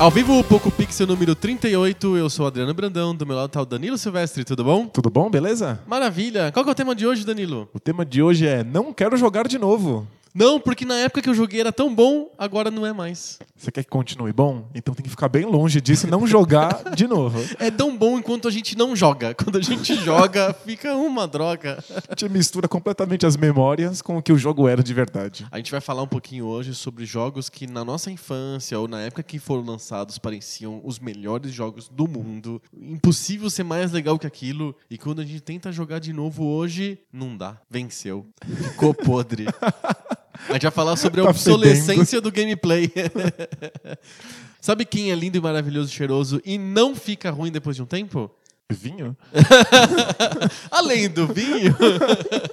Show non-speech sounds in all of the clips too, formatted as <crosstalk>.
Ao vivo, o Poco Pixel número 38, eu sou o Adriano Brandão, do meu lado tá o Danilo Silvestre, tudo bom? Tudo bom, beleza? Maravilha! Qual que é o tema de hoje, Danilo? O tema de hoje é Não Quero Jogar de Novo. Não, porque na época que eu joguei era tão bom, agora não é mais. Você quer que continue bom? Então tem que ficar bem longe disso e não jogar <laughs> de novo. É tão bom enquanto a gente não joga. Quando a gente joga, <laughs> fica uma droga. A gente mistura completamente as memórias com o que o jogo era de verdade. A gente vai falar um pouquinho hoje sobre jogos que na nossa infância ou na época que foram lançados pareciam os melhores jogos do mundo. Impossível ser mais legal que aquilo. E quando a gente tenta jogar de novo hoje, não dá. Venceu. Ficou podre. <laughs> A gente vai falar sobre a Tá obsolescência do gameplay. <laughs> Sabe quem é lindo e maravilhoso e cheiroso e não fica ruim depois de um tempo? Vinho? <laughs> Além do vinho,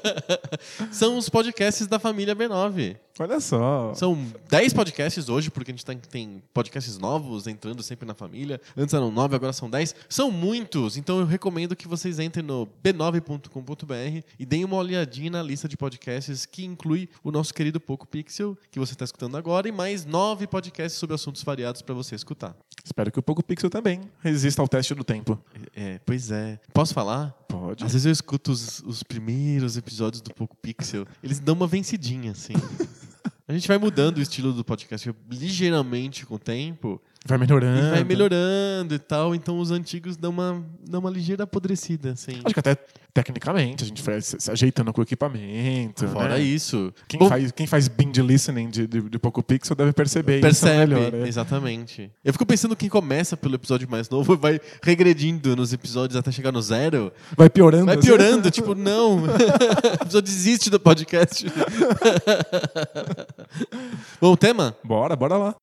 <laughs> são os podcasts da família B9. Olha só. São 10 podcasts hoje, porque a gente tá- tem podcasts novos entrando sempre na família. Antes eram 9, agora são 10. São muitos, então eu recomendo que vocês entrem no b9.com.br e deem uma olhadinha na lista de podcasts que inclui o nosso querido Poco Pixel, que você está escutando agora, e mais 9 podcasts sobre assuntos variados para você escutar. Espero que o Poco Pixel também resista ao teste do tempo. É, pois é. Posso falar? Pode. Às vezes eu escuto os, os primeiros episódios do Poco Pixel, eles dão uma vencidinha, assim. <laughs> A gente vai mudando o estilo do podcast ligeiramente com o tempo Vai melhorando. e vai melhorando e tal, então os antigos dão uma, dão uma ligeira apodrecida, assim. Acho que até tecnicamente a gente vai se ajeitando com o equipamento. Fora né? isso. Quem, Bom, faz, quem faz binge listening de, de, de Poco Pixel deve perceber Percebe, isso. né? exatamente. Eu fico pensando quem começa pelo episódio mais novo vai regredindo nos episódios até chegar no zero. Vai piorando. Vai assim. piorando, tipo, não. <laughs> A pessoa desiste do podcast. <laughs> Bom, tema? Bora, bora lá.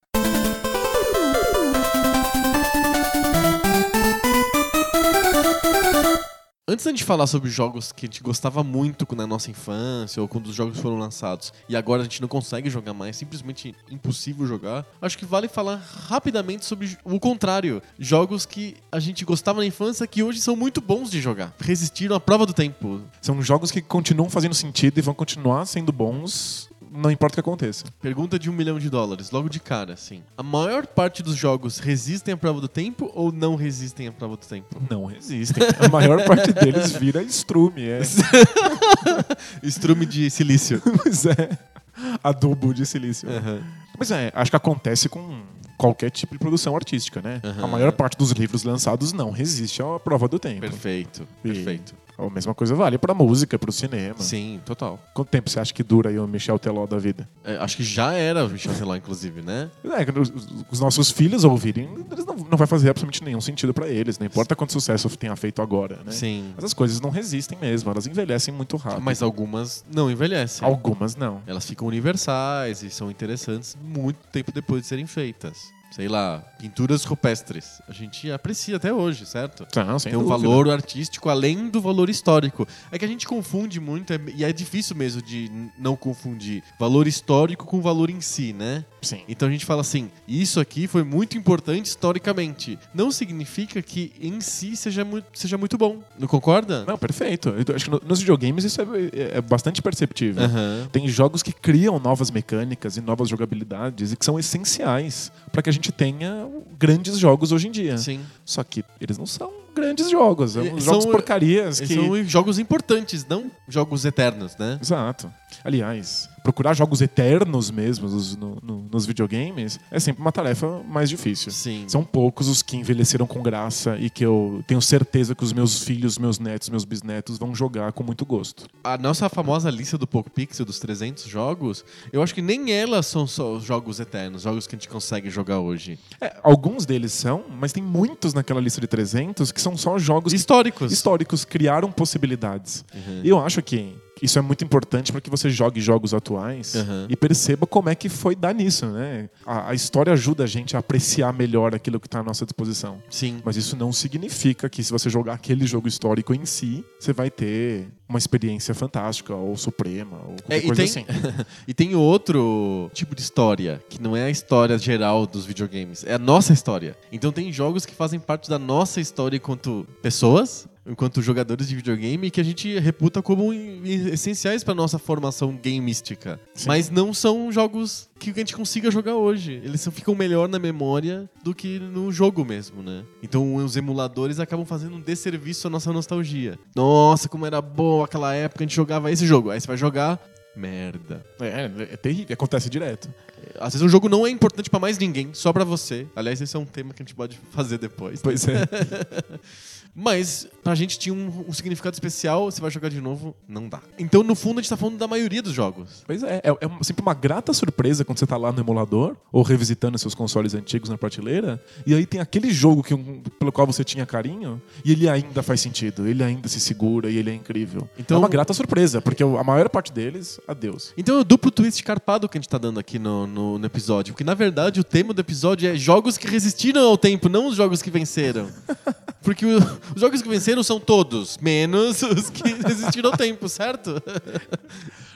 Antes da gente falar sobre jogos que a gente gostava muito na nossa infância ou quando os jogos foram lançados e agora a gente não consegue jogar mais, simplesmente impossível jogar, acho que vale falar rapidamente sobre o contrário. Jogos que a gente gostava na infância que hoje são muito bons de jogar. Resistiram à prova do tempo. São jogos que continuam fazendo sentido e vão continuar sendo bons, não importa o que aconteça. Pergunta de um milhão de dólares, logo de cara, assim. A maior parte dos jogos resistem à prova do tempo ou não resistem à prova do tempo? Não resistem. A maior parte deles vira estrume. É. <laughs> Estrume de silício. <laughs> Pois é. Adubo de silício. Aham. Mas é, acho que acontece com qualquer tipo de produção artística, né? Aham. A maior parte dos livros lançados não resiste à prova do tempo. Perfeito, E perfeito. A mesma coisa vale pra música, pro cinema. Sim, total. Quanto tempo você acha que dura aí o Michel Teló da vida? É, acho que já era o Michel Teló, inclusive, né? É, quando os, os nossos filhos ouvirem, eles não, não vai fazer absolutamente nenhum sentido pra eles. Não importa quanto sucesso tenha feito agora, né? Sim. Mas as coisas não resistem mesmo, elas envelhecem muito rápido. Mas algumas não envelhecem. Algumas não. Elas ficam universais e são interessantes muito tempo depois de serem feitas. Sei lá, pinturas rupestres. A gente aprecia até hoje, certo? Sem Tem um dúvida. valor artístico além do valor histórico. É que a gente confunde muito, é- e é difícil mesmo de não confundir valor histórico com valor em si, né? Sim. Então a gente fala assim, isso aqui foi muito importante historicamente. Não significa que em si seja muito, seja muito bom. Não concorda? Não, perfeito. Eu acho que no- nos videogames isso é, é bastante perceptível. Aham. Tem jogos que criam novas mecânicas e novas jogabilidades e que são essenciais para que a gente tenha grandes jogos hoje em dia. Sim. Só que eles não são grandes jogos, são jogos porcarias que São jogos importantes, não jogos eternos, né? Exato. Aliás, procurar jogos eternos mesmo nos, no- no- nos videogames é sempre uma tarefa mais difícil. Sim. São poucos os que envelheceram com graça e que eu tenho certeza que os meus filhos, meus netos, meus bisnetos vão jogar com muito gosto. A nossa famosa lista do Poco Pixel dos 300 jogos, eu acho que nem elas são só os jogos eternos, jogos que a gente consegue jogar hoje. É, alguns deles são, mas tem muitos naquela lista de 300 que são só jogos que Históricos. históricos, criaram possibilidades. Uhum. E eu acho que Isso é muito importante para que você jogue jogos atuais Aham. e perceba como é que foi dar nisso, né? A, a história ajuda a gente a apreciar melhor aquilo que está à nossa disposição. Sim. Mas isso não significa que se você jogar aquele jogo histórico em si, você vai ter uma experiência fantástica ou suprema ou qualquer É, coisa tem, assim. <laughs> e tem outro tipo de história, que não é a história geral dos videogames, é a nossa história. Então tem jogos que fazem parte da nossa história enquanto pessoas, enquanto jogadores de videogame, que a gente reputa como essenciais para nossa formação gameística. Sim. Mas não são jogos que a gente consiga jogar hoje. Eles ficam melhor na memória do que no jogo mesmo, né? Então os emuladores acabam fazendo um desserviço à nossa nostalgia. Nossa, como era boa aquela época, a gente jogava esse jogo. Aí você vai jogar, merda. É, é terrível, acontece direto. Às vezes um jogo não é importante pra mais ninguém, só pra você. Aliás, esse é um tema que a gente pode fazer depois. Pois é. <laughs> Mas pra gente tinha um, um significado especial, você vai jogar de novo, não dá. Então, no fundo, a gente tá falando da maioria dos jogos. Pois é, é, é sempre uma grata surpresa quando você tá lá no emulador ou revisitando seus consoles antigos na prateleira e aí tem aquele jogo que, um- pelo qual você tinha carinho e ele ainda faz sentido, ele ainda se segura e ele é incrível. Então- é uma grata surpresa, porque a maior parte deles, adeus. Então é o duplo twist carpado que a gente tá dando aqui no, no, no episódio. Porque, na verdade, o tema do episódio é jogos que resistiram ao tempo, não os jogos que venceram. <laughs> Porque o- os jogos que venceram são todos, menos os que <laughs> resistiram ao tempo, certo? <laughs>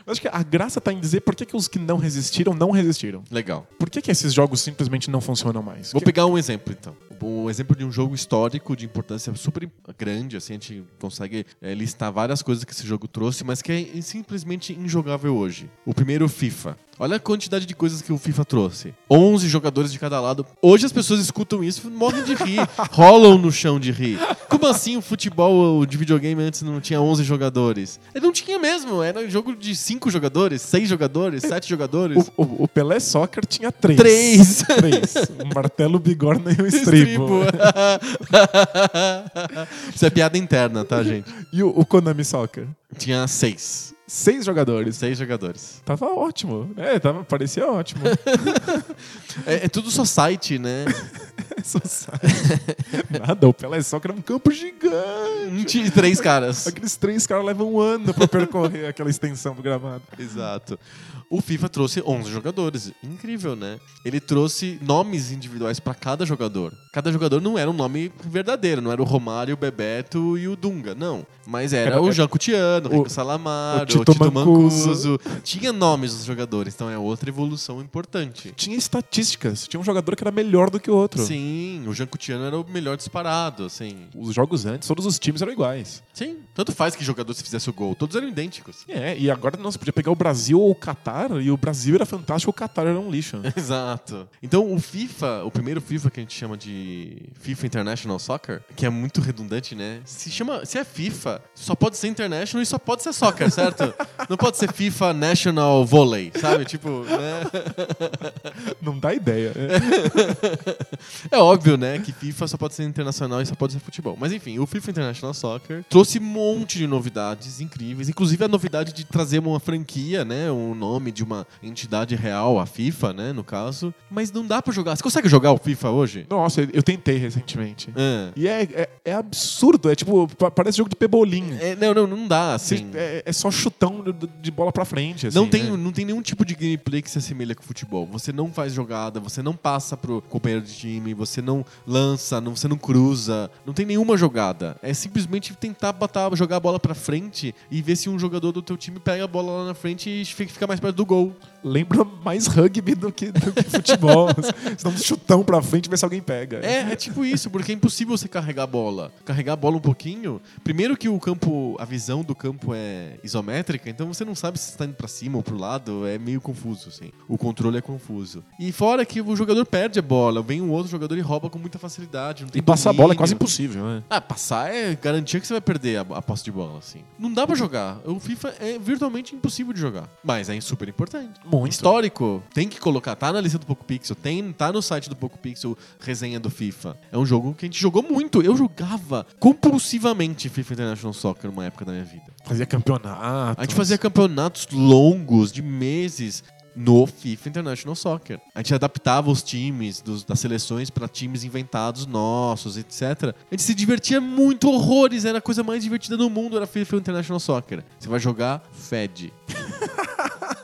Eu acho que a graça tá em dizer por que, que os que não resistiram, não resistiram. Legal. Por que, que esses jogos simplesmente não funcionam mais? Vou Que- pegar um exemplo, então. Um exemplo de um jogo histórico de importância super grande, assim, a gente consegue eh, listar várias coisas que esse jogo trouxe, mas que é simplesmente injogável hoje. O primeiro, FIFA. Olha a quantidade de coisas que o FIFA trouxe. 11 jogadores de cada lado. Hoje as pessoas escutam isso e morrem de rir. <laughs> rolam no chão de rir. Como assim o futebol de videogame antes não tinha 11 jogadores? Ele não tinha mesmo. Era um jogo de 5 jogadores, 6 jogadores, 7 jogadores. O, o- o Pelé Soccer tinha três. Três. Três. <laughs> Um martelo, bigorna e um estribo. <laughs> Isso é piada interna, tá, gente? E o, o Konami Soccer? Tinha seis. Seis jogadores. Seis jogadores. Tava ótimo. É, tava, parecia ótimo. <laughs> É, é tudo society, né? <laughs> <laughs> Só sai. Nada, o Pelé Soccer é um campo gigante. De três caras. Aqueles três caras levam um ano pra percorrer <laughs> aquela extensão do gramado. Exato. O FIFA trouxe 11 jogadores. Incrível, né? Ele trouxe nomes individuais pra cada jogador. Cada jogador não era um nome verdadeiro, não era o Romário, o Bebeto e o Dunga, não. Mas era, Era- o Jean Coutinho, o, o- Rico Salamar, o o Tito Tito, Mancuso. Mancuso. Tinha nomes dos jogadores, então é outra evolução importante. Tinha estatísticas. Tinha um jogador que era melhor do que o outro. Sim, o Jean Coutinho era o melhor disparado, assim. Os jogos antes, todos os times eram iguais. Sim, tanto faz que jogador se fizesse o gol, todos eram idênticos. É, e agora não, você podia pegar o Brasil ou o Catar, e o Brasil era fantástico, o Catar era um lixo. <laughs> Exato. Então o FIFA, o primeiro FIFA que a gente chama de FIFA International Soccer, que é muito redundante, né? Se chama, se é FIFA, só pode ser International e só pode ser soccer, certo? <laughs> Não pode ser FIFA National Volley, sabe? Tipo, né? Não dá ideia. <laughs> É óbvio, né, que FIFA só pode ser internacional e só pode ser futebol. Mas enfim, o FIFA International Soccer trouxe um monte de novidades incríveis, inclusive a novidade de trazer uma franquia, né, um nome de uma entidade real, a FIFA, né, no caso. Mas não dá pra jogar. Você consegue jogar o FIFA hoje? Nossa, eu tentei recentemente. É. E é, é, é absurdo, é tipo, pa- parece jogo de pebolim. É, não, não, não dá, assim. É, é só chutão de, de bola pra frente. assim, não, tem, né? não tem nenhum tipo de gameplay que se assemelha com futebol. Você não faz jogada, você não passa pro companheiro de time, você não lança, não, você não cruza. Não tem nenhuma jogada. É simplesmente tentar botar, jogar a bola pra frente e ver se um jogador do teu time pega a bola lá na frente e fica mais perto do gol. Lembra mais rugby do que, do que futebol. <laughs> Você dá um chutão pra frente e vê se alguém pega. É, é tipo isso, porque é impossível você carregar a bola. Carregar a bola um pouquinho. Primeiro que o campo, a visão do campo é isométrica, então você não sabe se está indo pra cima ou pro lado, é meio confuso, assim. O controle é confuso. E fora que o jogador perde a bola, vem um outro jogador e rouba com muita facilidade. E passar a bola é domínio. quase impossível, né? Ah, passar é garantia que você vai perder a, a posse de bola, assim. Não dá pra jogar. O FIFA é virtualmente impossível de jogar. Mas é super importante. Muito. Histórico, tem que colocar. Tá na lista do Poco Pixel, tem, tá no site do Poco Pixel, resenha do FIFA. É um jogo que a gente jogou muito. Eu jogava compulsivamente FIFA International Soccer numa época da minha vida. Fazia campeonato. A gente fazia campeonatos longos, de meses. no FIFA International Soccer. A gente adaptava os times dos- das seleções para times inventados nossos, etc. A gente se divertia muito, horrores. Era a coisa mais divertida do mundo, era FIFA International Soccer. Você vai jogar Fed. <laughs>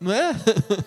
Não é?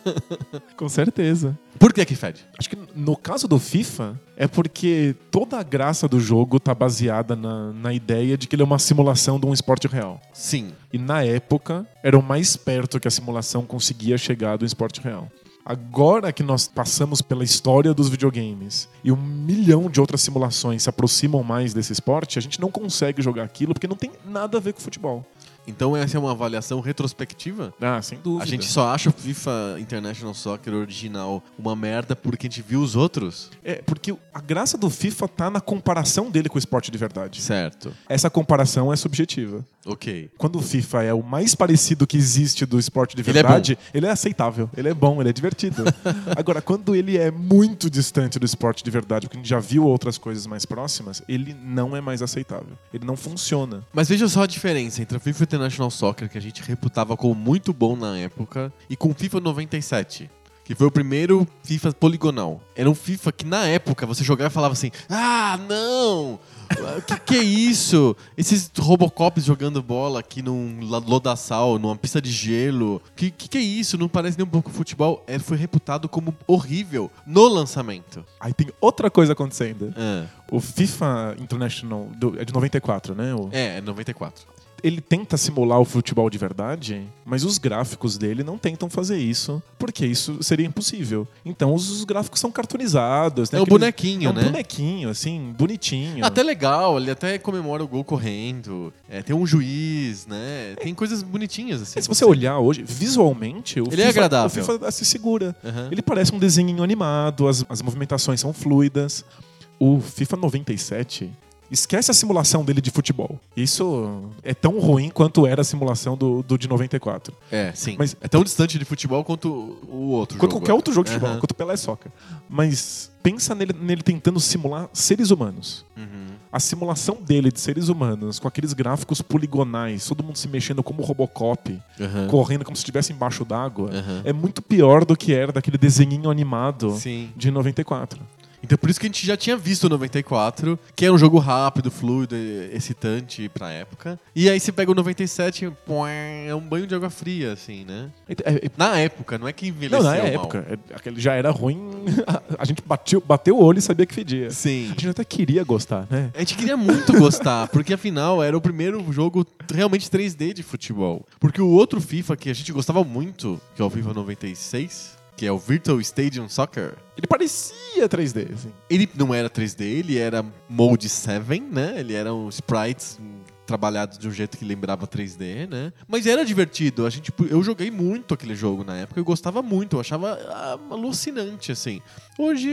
<laughs> Com certeza. Por que que Fed? Acho que no caso do FIFA, é porque toda a graça do jogo tá baseada na, na ideia de que ele é uma simulação de um esporte real. Sim. E na época, era o mais perto que a simulação conseguia chegar do esporte real. Agora que nós passamos pela história dos videogames e um milhão de outras simulações se aproximam mais desse esporte, a gente não consegue jogar aquilo porque não tem nada a ver com futebol. Então essa é uma avaliação retrospectiva? Ah, sem dúvida. A gente só acha o FIFA International Soccer original uma merda porque a gente viu os outros? É, porque a graça do FIFA tá na comparação dele com o esporte de verdade. Certo. Essa comparação é subjetiva. Ok. Quando o FIFA é o mais parecido que existe do esporte de Ele é verdade, ele é, aceitável, ele é bom, ele é divertido. <laughs> Agora, quando ele é muito distante do esporte de verdade, porque a gente já viu outras coisas mais próximas, ele não é mais aceitável. Ele não funciona. Mas veja só a diferença entre o FIFA International Soccer, que a gente reputava como muito bom na época, e com o FIFA 97. Que foi o primeiro FIFA poligonal. Era um FIFA que na época você jogava e falava assim: Ah, não! O que, que é isso? Esses Robocops jogando bola aqui num lodaçal, numa pista de gelo. Que, que que é isso? Não parece nem um pouco futebol. Ele foi reputado como horrível no lançamento. Aí tem outra coisa acontecendo. Ah, O FIFA International do- é de 94, né? O- é, é 94. Ele tenta simular o futebol de verdade, mas os gráficos dele não tentam fazer isso, porque isso seria impossível. Então os, os gráficos são cartoonizados. né? É um Aqueles- bonequinho, é um né? bonequinho, assim, bonitinho. Até legal, ele até comemora o gol correndo. É, tem um juiz, né? Tem coisas bonitinhas assim. Se você olhar hoje, visualmente, o Ele é FIFA, agradável. O FIFA se segura. Aham. Ele parece um desenho animado, as, as movimentações são fluidas. O FIFA 97 esquece a simulação dele de futebol. Isso é tão ruim quanto era a simulação do, do de 94. É, sim. Mas- é tão distante de futebol quanto o outro Quanto jogo. qualquer outro jogo de futebol, Aham. quanto Pelé Soccer. Mas pensa nele, nele tentando simular seres humanos. Uhum. A simulação dele de seres humanos, com aqueles gráficos poligonais, todo mundo se mexendo como Robocop, Aham. correndo como se estivesse embaixo d'água, é muito pior do que era daquele desenhinho animado Sim. de 94. Então por isso que a gente já tinha visto o 94, que era um jogo rápido, fluido, excitante pra época. E aí você pega o 97, pô, é um banho de água fria, assim, né? É- é- Na época, não é que não, envelheceu na mal. época, é- aquele já era ruim. <laughs> A gente bateu, bateu o olho e sabia que fedia. Sim. A gente até queria gostar, né? A gente queria muito gostar, porque afinal era o primeiro jogo realmente 3D de futebol. Porque o outro FIFA que a gente gostava muito, que é o FIFA 96, que é o Virtual Stadium Soccer, Ele parecia 3D, assim. ele não era 3D, ele era Mode 7, né? Ele era um sprites trabalhados de um jeito que lembrava 3D, né? Mas era divertido. A gente, eu joguei muito aquele jogo na época, eu gostava muito, eu achava ah, alucinante, assim. Hoje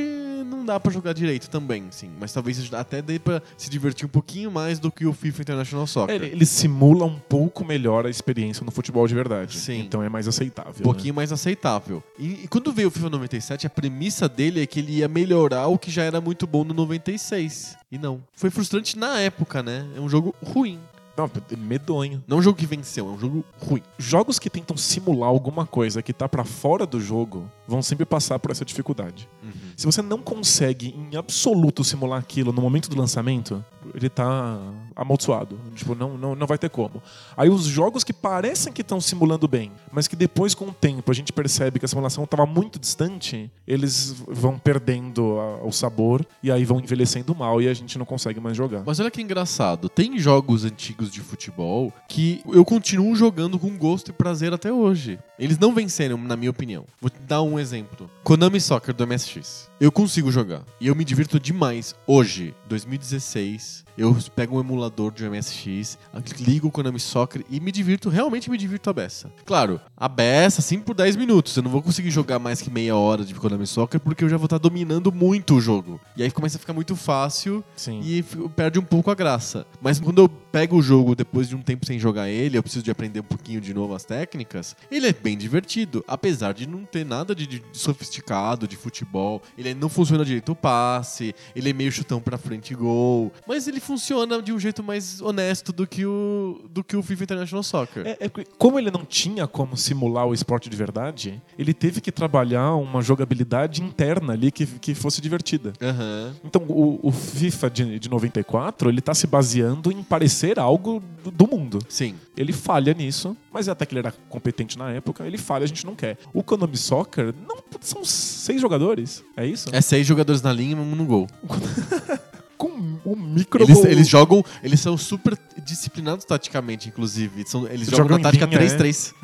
não dá pra jogar direito também, sim. Mas talvez até dê pra se divertir um pouquinho mais do que o FIFA International Soccer. Ele, ele simula um pouco melhor a experiência no futebol de verdade. Sim. Então é mais aceitável. Um pouquinho mais aceitável. E, e quando veio o FIFA 97, a premissa dele é que ele ia melhorar o que já era muito bom no 96. E não. Foi frustrante na época, né? É um jogo ruim. Não, medonho. Não é um jogo que venceu, é um jogo ruim. Jogos que tentam simular alguma coisa que tá pra fora do jogo vão sempre passar por essa dificuldade. Se você não consegue em absoluto simular aquilo no momento do lançamento, ele tá amaldiçoado. Tipo, não, não, não vai ter como. Aí os jogos que parecem que estão simulando bem, mas que depois com o tempo a gente percebe que a simulação estava muito distante, eles vão perdendo a- o sabor e aí vão envelhecendo mal e a gente não consegue mais jogar. Mas olha que engraçado, tem jogos antigos de futebol que eu continuo jogando com gosto e prazer até hoje. Eles não venceram, na minha opinião. Vou te dar um exemplo. Konami Soccer do MSX. Eu consigo jogar. E eu me divirto demais hoje, 2016. Eu pego um emulador de um MSX, ligo o Konami Soccer e me divirto, realmente me divirto a beça. Claro, a beça, assim, por 10 minutos. Eu não vou conseguir jogar mais que meia hora de Konami Soccer porque eu já vou estar dominando muito o jogo. E aí começa a ficar muito fácil Sim. e perde um pouco a graça. Mas quando eu pego o jogo depois de um tempo sem jogar ele, eu preciso de aprender um pouquinho de novo as técnicas, ele é bem divertido, apesar de não ter nada de, de sofisticado de futebol. Ele não funciona direito o passe, ele é meio chutão pra frente e gol, mas ele funciona de um jeito mais honesto do que o, do que o FIFA International Soccer. É, é como ele não tinha como simular o esporte de verdade, ele teve que trabalhar uma jogabilidade interna ali que, que fosse divertida. Aham. Então, o, o FIFA de, de 94, ele tá se baseando em parecer algo do, do mundo. Sim. Ele falha nisso, mas até que ele era competente na época, ele falha, a gente não quer. O Konami Soccer, não, são seis jogadores, é isso? É seis jogadores na linha e um no gol. <laughs> Com um micro Eles, eles jogam, eles são super disciplinados taticamente, inclusive. São, eles jogam jogam na tática linha, 3-3.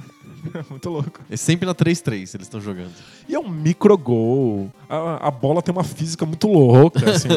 <laughs> Muito louco. É sempre na 3-3 eles estão jogando. E é um micro gol. A, a bola tem uma física muito louca, <laughs> assim.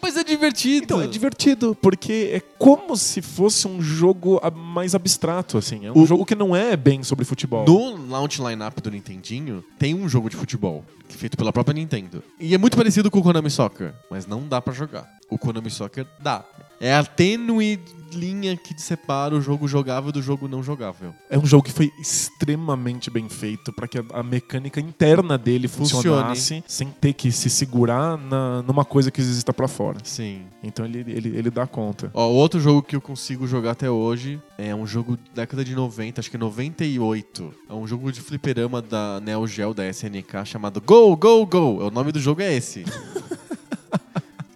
Mas é divertido. Então, é divertido, porque é como se fosse um jogo mais abstrato, assim. É um O- jogo que não é bem sobre futebol. No launch lineup do Nintendinho, tem um jogo de futebol é feito pela própria Nintendo. E é muito parecido com o Konami Soccer, mas não dá pra jogar. O Konami Soccer dá. É a tênue linha que separa o jogo jogável do jogo não jogável. É um jogo que foi extremamente bem feito para que a, a mecânica interna dele Funcione. funcionasse sem ter que se segurar na, numa coisa que exista pra fora. Sim. Então ele, ele, ele dá conta. Ó, outro jogo que eu consigo jogar até hoje é um jogo da década de 90, acho que 98. É um jogo de fliperama da Neo Geo, da SNK, chamado Go, Go, Go. O nome do jogo é esse. <laughs>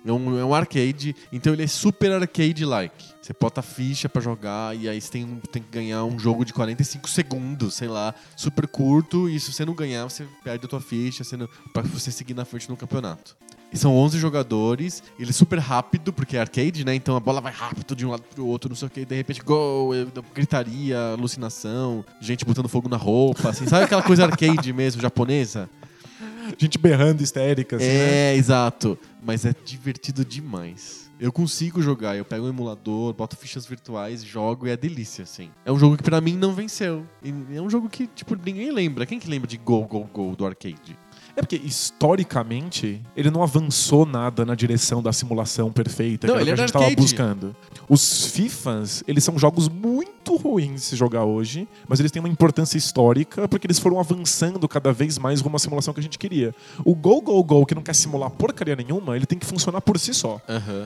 É um, é um arcade, então ele é super arcade-like. Você bota ficha pra jogar e aí você tem, tem que ganhar um jogo de 45 segundos, sei lá, super curto. E se você não ganhar, você perde a tua ficha pra você seguir na frente no campeonato. E são 11 jogadores, ele é super rápido, porque é arcade, né? Então a bola vai rápido de um lado pro outro, não sei o que, de repente, gol, gritaria, alucinação, gente botando fogo na roupa, assim. Sabe aquela coisa arcade mesmo, japonesa? Gente berrando histérica, assim, né? É, exato. Mas é divertido demais. Eu consigo jogar, eu pego um emulador, boto fichas virtuais, jogo e é delícia, assim. É um jogo que pra mim não venceu. E é um jogo que, tipo, ninguém lembra. Quem que lembra de Go, Go, Go do arcade? É porque, historicamente, ele não avançou nada na direção da simulação perfeita Não, que era que a gente tava arcade. buscando. Os FIFAs, eles são jogos muito ruins de se jogar hoje, mas eles têm uma importância histórica porque eles foram avançando cada vez mais rumo à simulação que a gente queria. O Go Go Go, que não quer simular porcaria nenhuma, ele tem que funcionar por si só.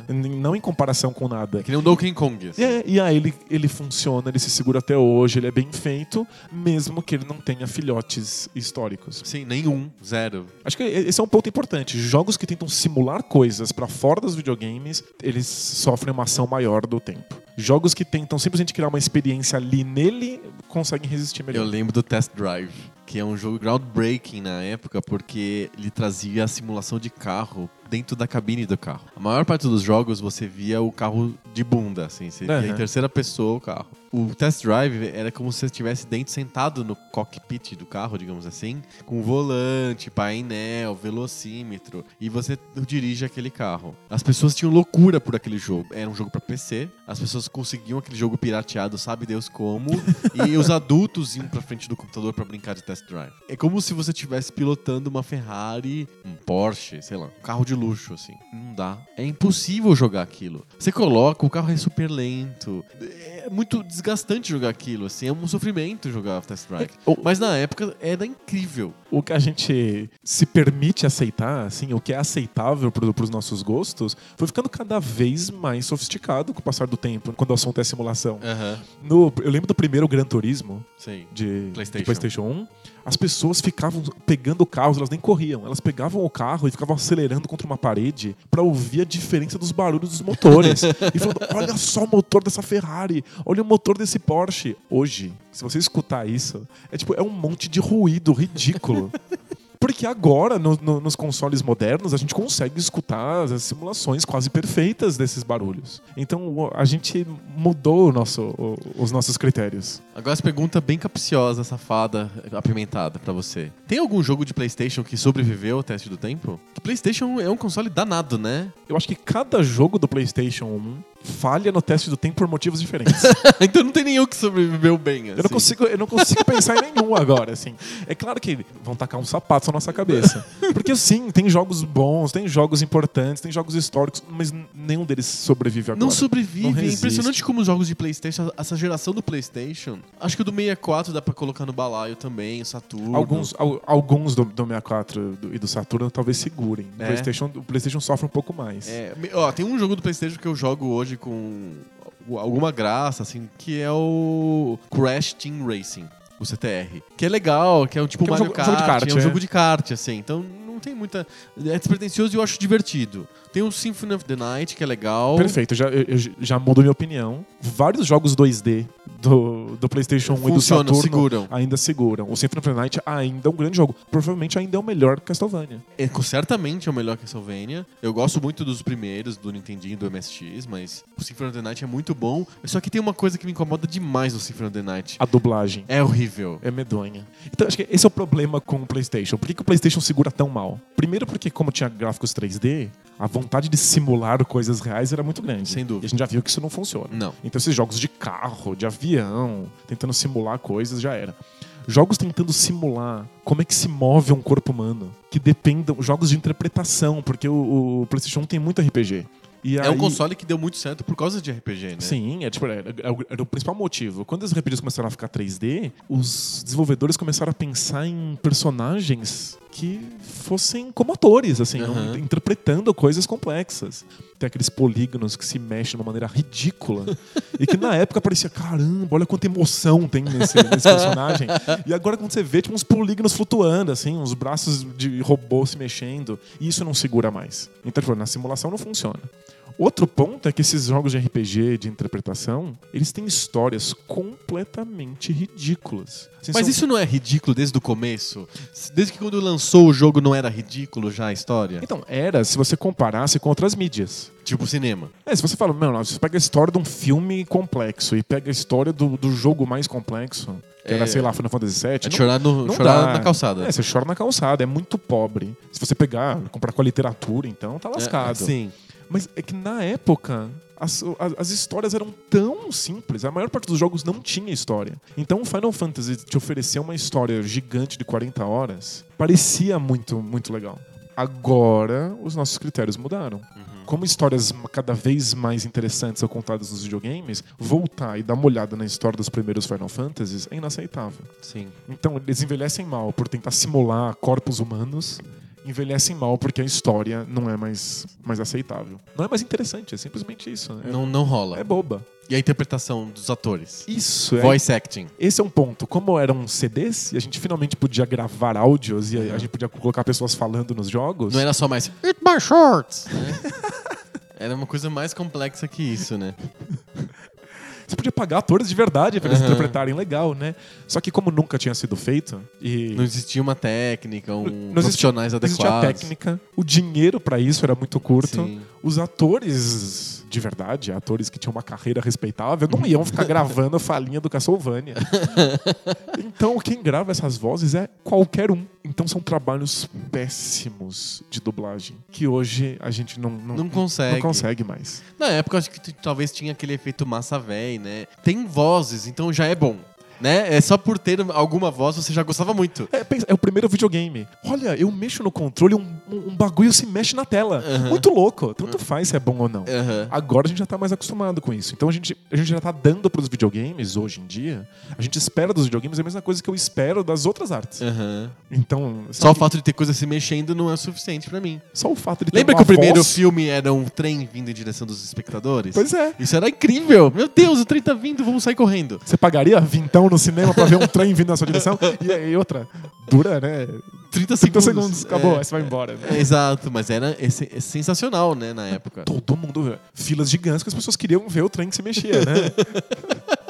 N- Não em comparação com nada. Que nem um Donkey Kong, assim. É, e aí ele, ele funciona, ele se segura até hoje, ele é bem feito, mesmo que ele não tenha filhotes históricos. Sim, nenhum, zero. Acho que esse é um ponto importante. Jogos que tentam simular coisas pra fora dos videogames, eles sofrem uma ação maior do tempo. Jogos que tentam simplesmente criar uma experiência ali nele, conseguem resistir Eu melhor. lembro do Test Drive, que é um jogo groundbreaking na época, porque ele trazia a simulação de carro dentro da cabine do carro. A maior parte dos jogos você via o carro de bunda, assim, você via Aham. em terceira pessoa o carro. O Test Drive era como se você estivesse dentro, sentado no cockpit do carro, digamos assim, com volante, painel, velocímetro, e você dirige aquele carro. As pessoas tinham loucura por aquele jogo. Era um jogo pra PC, as pessoas conseguiam aquele jogo pirateado, sabe Deus como, <laughs> e os adultos iam pra frente do computador pra brincar de Test Drive. É como se você estivesse pilotando uma Ferrari, um Porsche, sei lá, um carro de luxo, assim. Não dá. É impossível jogar aquilo. Você coloca, o carro é super lento. É muito desgastante jogar aquilo, assim. É um sofrimento jogar Test Drive. É, Mas na época era incrível. O que a gente se permite aceitar, assim, o que é aceitável para os nossos gostos, foi ficando cada vez mais sofisticado com o passar do tempo, quando o assunto é simulação. Aham, No, eu lembro do primeiro Gran Turismo, sei. de PlayStation. de PlayStation 1, as pessoas ficavam pegando carros, elas nem corriam, elas pegavam o carro e ficavam acelerando contra uma parede pra ouvir a diferença dos barulhos dos motores. <laughs> e falando: olha só o motor dessa Ferrari, olha o motor desse Porsche. Hoje, se você escutar isso, é tipo, é um monte de ruído ridículo. <laughs> Porque agora, no- no- nos consoles modernos, a gente consegue escutar as simulações quase perfeitas desses barulhos. Então a gente mudou nosso- o- os nossos critérios. Agora essa pergunta bem capciosa, safada, apimentada pra você. Tem algum jogo de PlayStation que sobreviveu ao teste do tempo? Que PlayStation é um console danado, né? Eu acho que cada jogo do PlayStation 1 falha no teste do tempo por motivos diferentes. <laughs> então não tem nenhum que sobreviveu bem. Eu não, consigo, eu não consigo pensar em nenhum agora, assim. É claro que vão tacar um sapato na nossa cabeça. Porque sim, tem jogos bons, tem jogos importantes, tem jogos históricos, mas nenhum deles sobrevive agora. Não sobrevive. Não é impressionante como os jogos de PlayStation, essa geração do PlayStation, acho que o do 64 dá pra colocar no balaio também, o Saturno. Alguns, al- alguns do, do 64 do- e do Saturno talvez segurem. O É. PlayStation, o PlayStation sofre um pouco mais. É, ó, tem um jogo do PlayStation que eu jogo hoje com alguma graça, assim, que é o Crash Team Racing. O CTR. Que é legal, que é o tipo Que é um jogo- Kart, jogo de kart, é um é. jogo de kart, assim. Então não tem muita. É despretensioso e eu acho divertido. Tem o Symphony of the Night, que é legal. Perfeito, já, eu, já mudo minha opinião. Vários jogos 2D do, do PlayStation 1 e do Funcionam, Saturno seguram. ainda seguram. O Symphony of the Night ainda é um grande jogo. Provavelmente ainda é o melhor Castlevania. É, certamente é o melhor Castlevania. Eu gosto muito dos primeiros, do Nintendinho e do MSX, mas o Symphony of the Night é muito bom. Só que tem uma coisa que me incomoda demais no Symphony of the Night. A dublagem. É horrível. É medonha. Então, acho que esse é o problema com o PlayStation. Por que, que o PlayStation segura tão mal? Primeiro, porque, como tinha gráficos 3D, a vontade de simular coisas reais era muito grande. Sem dúvida. E a gente já viu que isso não funciona. Não. Então, esses jogos de carro, de avião, tentando simular coisas, já era. Jogos tentando simular como é que se move um corpo humano, que dependam. Jogos de interpretação, porque o, o PlayStation 1 tem muito RPG. E É um aí- console que deu muito certo por causa de RPG, né? Sim, é, tipo, era, era o- era o principal motivo. Quando os RPGs começaram a ficar 3D, os desenvolvedores começaram a pensar em personagens que fossem como atores, assim, não- Aham. interpretando coisas complexas. Tem aqueles polígonos que se mexem de uma maneira ridícula e que na época parecia, caramba, olha quanta emoção tem nesse, nesse personagem. E agora quando você vê, tipo, uns polígonos flutuando, assim, uns braços de robô se mexendo, e isso não segura mais. Então, tipo, na simulação não funciona. Outro ponto é que esses jogos de RPG de interpretação, eles têm histórias completamente ridículas. Assim, Mas são- isso não é ridículo desde o começo? Desde que quando lançou o jogo não era ridículo já a história? Então, era se você comparasse com outras mídias. Tipo cinema. É, se você fala, meu, você pega a história de um filme complexo e pega a história do, do jogo mais complexo, que era, É. sei lá, Final Fantasy VII. É não- chorar, no, não chorar dá. na calçada. É, você chora na calçada, é muito pobre. Se você pegar, comprar com a literatura, então tá lascado. É, sim. Mas é que na época as, as, as histórias eram tão simples, a maior parte dos jogos não tinha história. Então o Final Fantasy te oferecer uma história gigante de 40 horas parecia muito, muito legal. Agora os nossos critérios mudaram. Como histórias cada vez mais interessantes são contadas nos videogames, voltar e dar uma olhada na história dos primeiros Final Fantasies é inaceitável. Sim. Então, eles envelhecem mal por tentar simular corpos humanos, envelhecem mal porque a história não é mais, mais aceitável. Não é mais interessante, é simplesmente isso. É, Não, não rola. é boba. E a interpretação dos atores? Isso, é. Voice acting. Esse é um ponto. Como eram CDs e a gente finalmente podia gravar áudios e a, a gente podia colocar pessoas falando nos jogos. Não era só mais Eat my shorts! né? <laughs> Era uma coisa mais complexa que isso, né? Você podia pagar atores de verdade para eles Aham. interpretarem legal, né? Só que como nunca tinha sido feito e Não existia uma técnica, um Não existia- profissionais não existia adequados. técnica, o dinheiro para isso era muito curto. Sim. Os atores de verdade, atores que tinham uma carreira respeitável, não iam ficar <laughs> gravando a falinha do Castlevania. então, quem grava essas vozes é qualquer um. Então, são trabalhos péssimos de dublagem que hoje a gente não, não, Não consegue. não consegue mais. Na época, acho que talvez tinha aquele efeito massa véi, né? Tem vozes, então já é bom. Né? É só por ter alguma voz você já gostava muito. É, é o primeiro videogame. Olha, eu mexo no controle, um, um- bagulho se mexe na tela. Muito louco. Tanto faz se é bom ou não. Agora a gente já tá mais acostumado com isso. Então a gente, a gente já tá dando pros videogames hoje em dia. A gente espera dos videogames a mesma coisa que eu espero das outras artes. Então, Só o fato de ter coisa se mexendo não é o suficiente pra mim. só o fato de ter Lembra que o primeiro voz- filme era um trem vindo em direção dos espectadores? Pois é. Isso era incrível! Meu Deus, o trem tá vindo, vamos sair correndo. Você pagaria vintão no cinema pra ver um trem vindo na sua direção? E, e outra, dura, né? 30 30 segundos. segundos, acabou, É. aí você vai embora. É, exato, mas era é sensacional, né, na época. Todo mundo. Filas gigantes que as pessoas queriam ver o trem que se mexia, né? <laughs>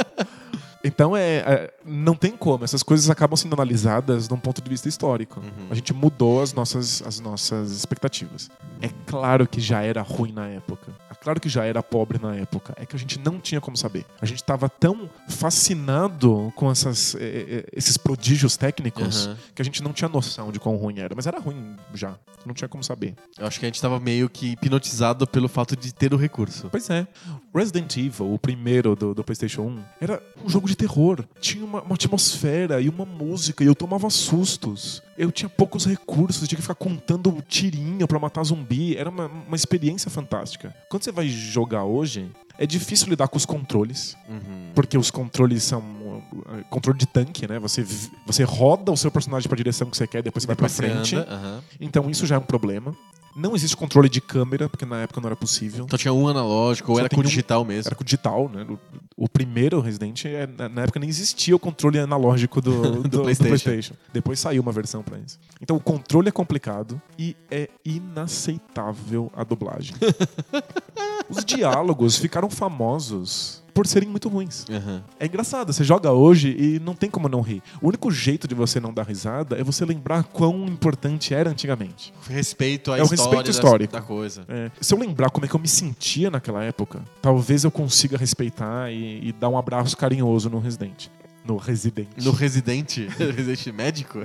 Então é, é, não tem como, essas coisas acabam sendo analisadas de um ponto de vista histórico. Uhum. A gente mudou as nossas, as nossas expectativas. É claro que já era ruim na época. Claro que já era pobre na época, é que a gente não tinha como saber. A gente estava tão fascinado com essas, eh, eh, esses prodígios técnicos Aham. que a gente não tinha noção de quão ruim era. Mas era ruim já, não tinha como saber. Eu acho que a gente tava meio que hipnotizado pelo fato de ter o recurso. Pois é. Resident Evil, o primeiro do, do PlayStation 1, era um jogo de terror. Tinha uma, uma atmosfera e uma música, e eu tomava sustos. Eu tinha poucos recursos, tinha que ficar contando tirinho pra matar zumbi. Era uma, uma experiência fantástica. Quando você vai jogar hoje, é difícil lidar com os controles. Uhum. Porque os controles são. uh, Controle de tanque, né? Você, você roda o seu personagem pra direção que você quer, depois você vai pra Depois você frente. anda, aham. Então isso já é um problema. Não existe controle de câmera, porque na época não era possível. Então tinha um analógico, ou Só era com um- digital mesmo. Era com digital, né? O, o primeiro Resident, é, na, época nem existia o controle analógico <laughs> do, do, do PlayStation. PlayStation. Depois saiu uma versão pra isso. Então o controle é complicado e é inaceitável a dublagem. <laughs> Os diálogos ficaram famosos por serem muito ruins. Aham. É engraçado, você joga hoje e não tem como não rir. O único jeito de você não dar risada é você lembrar quão importante era antigamente. Respeito à É o história respeito da- histórico. da coisa. É, se eu lembrar como é que eu me sentia naquela época, talvez eu consiga respeitar e, e dar um abraço carinhoso no Resident. No Resident. No Resident, <laughs> Resident Médico,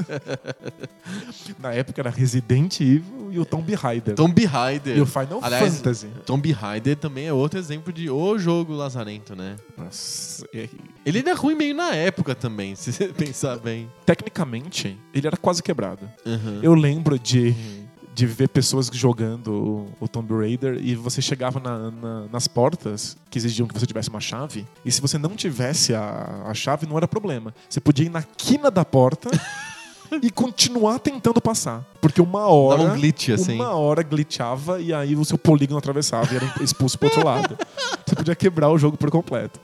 <laughs> Na época era Resident Evil e o Tomb Raider. Tomb Raider. E o Final Aliás, Fantasy. Tomb Raider também é outro exemplo de o jogo lazarento, né? Nossa, é- Ele era ruim meio na época também, <laughs> se você pensar bem. tecnicamente, ele era quase quebrado. Aham. Eu lembro de, de ver pessoas jogando o, Tomb Raider e você chegava na- na- nas portas que exigiam que você tivesse uma chave, e se você não tivesse a, a chave, não era problema. Você podia ir na quina da porta <laughs> e continuar tentando passar. Porque uma hora. Dava um glitch, assim. Uma hora glitchava e aí o seu polígono atravessava e era expulso pro outro lado. Você podia quebrar o jogo por completo.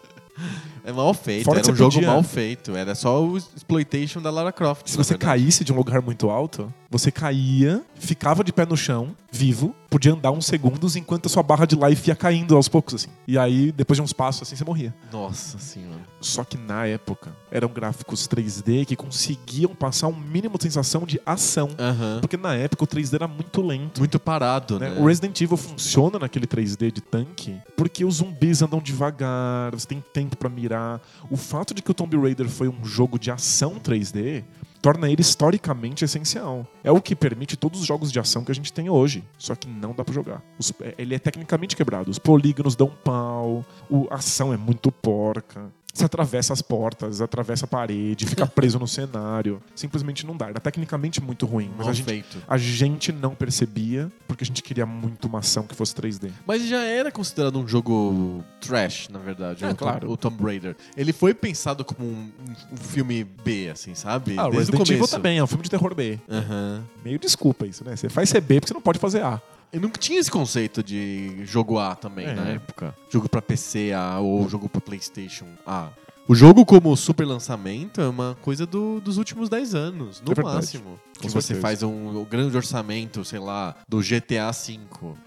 É mal feito, Fora era um jogo podia- mal feito. Era só o exploitation da Lara Croft. Se você verdade. caísse de um lugar muito alto, você caía, ficava de pé no chão, vivo, podia andar uns segundos enquanto a sua barra de life ia caindo aos poucos, assim. E aí, depois de uns passos assim, você morria. Nossa senhora. Só que na época, eram gráficos 3D que conseguiam passar um mínimo de sensação de ação. Aham. Porque na época o 3D era muito lento. Muito parado, né? né? O Resident Evil funciona naquele 3D de tanque porque os zumbis andam devagar, você tem tempo pra mirar. O fato de que o Tomb Raider foi um jogo de ação 3D torna ele historicamente essencial. É o que permite todos os jogos de ação que a gente tem hoje, só que não dá pra jogar. Os- é- ele é tecnicamente quebrado. Os polígonos dão pau, o- a ação é muito porca. Você atravessa as portas, atravessa a parede, fica <laughs> preso no cenário. Simplesmente não dá. Era tecnicamente muito ruim, mas Mal a gente feito. a gente não percebia porque a gente queria muito uma ação que fosse 3D. Mas já era considerado um jogo trash, na verdade. É, o, claro. o Tomb Raider. Ele foi pensado como um, um filme B, assim, sabe? Ah, o Desde o Resident Evil começo. também é um filme de terror B. Aham. Meio desculpa isso, né? Você faz ser B porque você não pode fazer A. Eu nunca tinha esse conceito de jogo A também É. na época. Jogo pra PC A ou jogo pra PlayStation A. O jogo como super lançamento é uma coisa do- dos últimos 10 anos, no É máximo. Com Que você certeza. faz um, um grande orçamento, sei lá, do GTA V.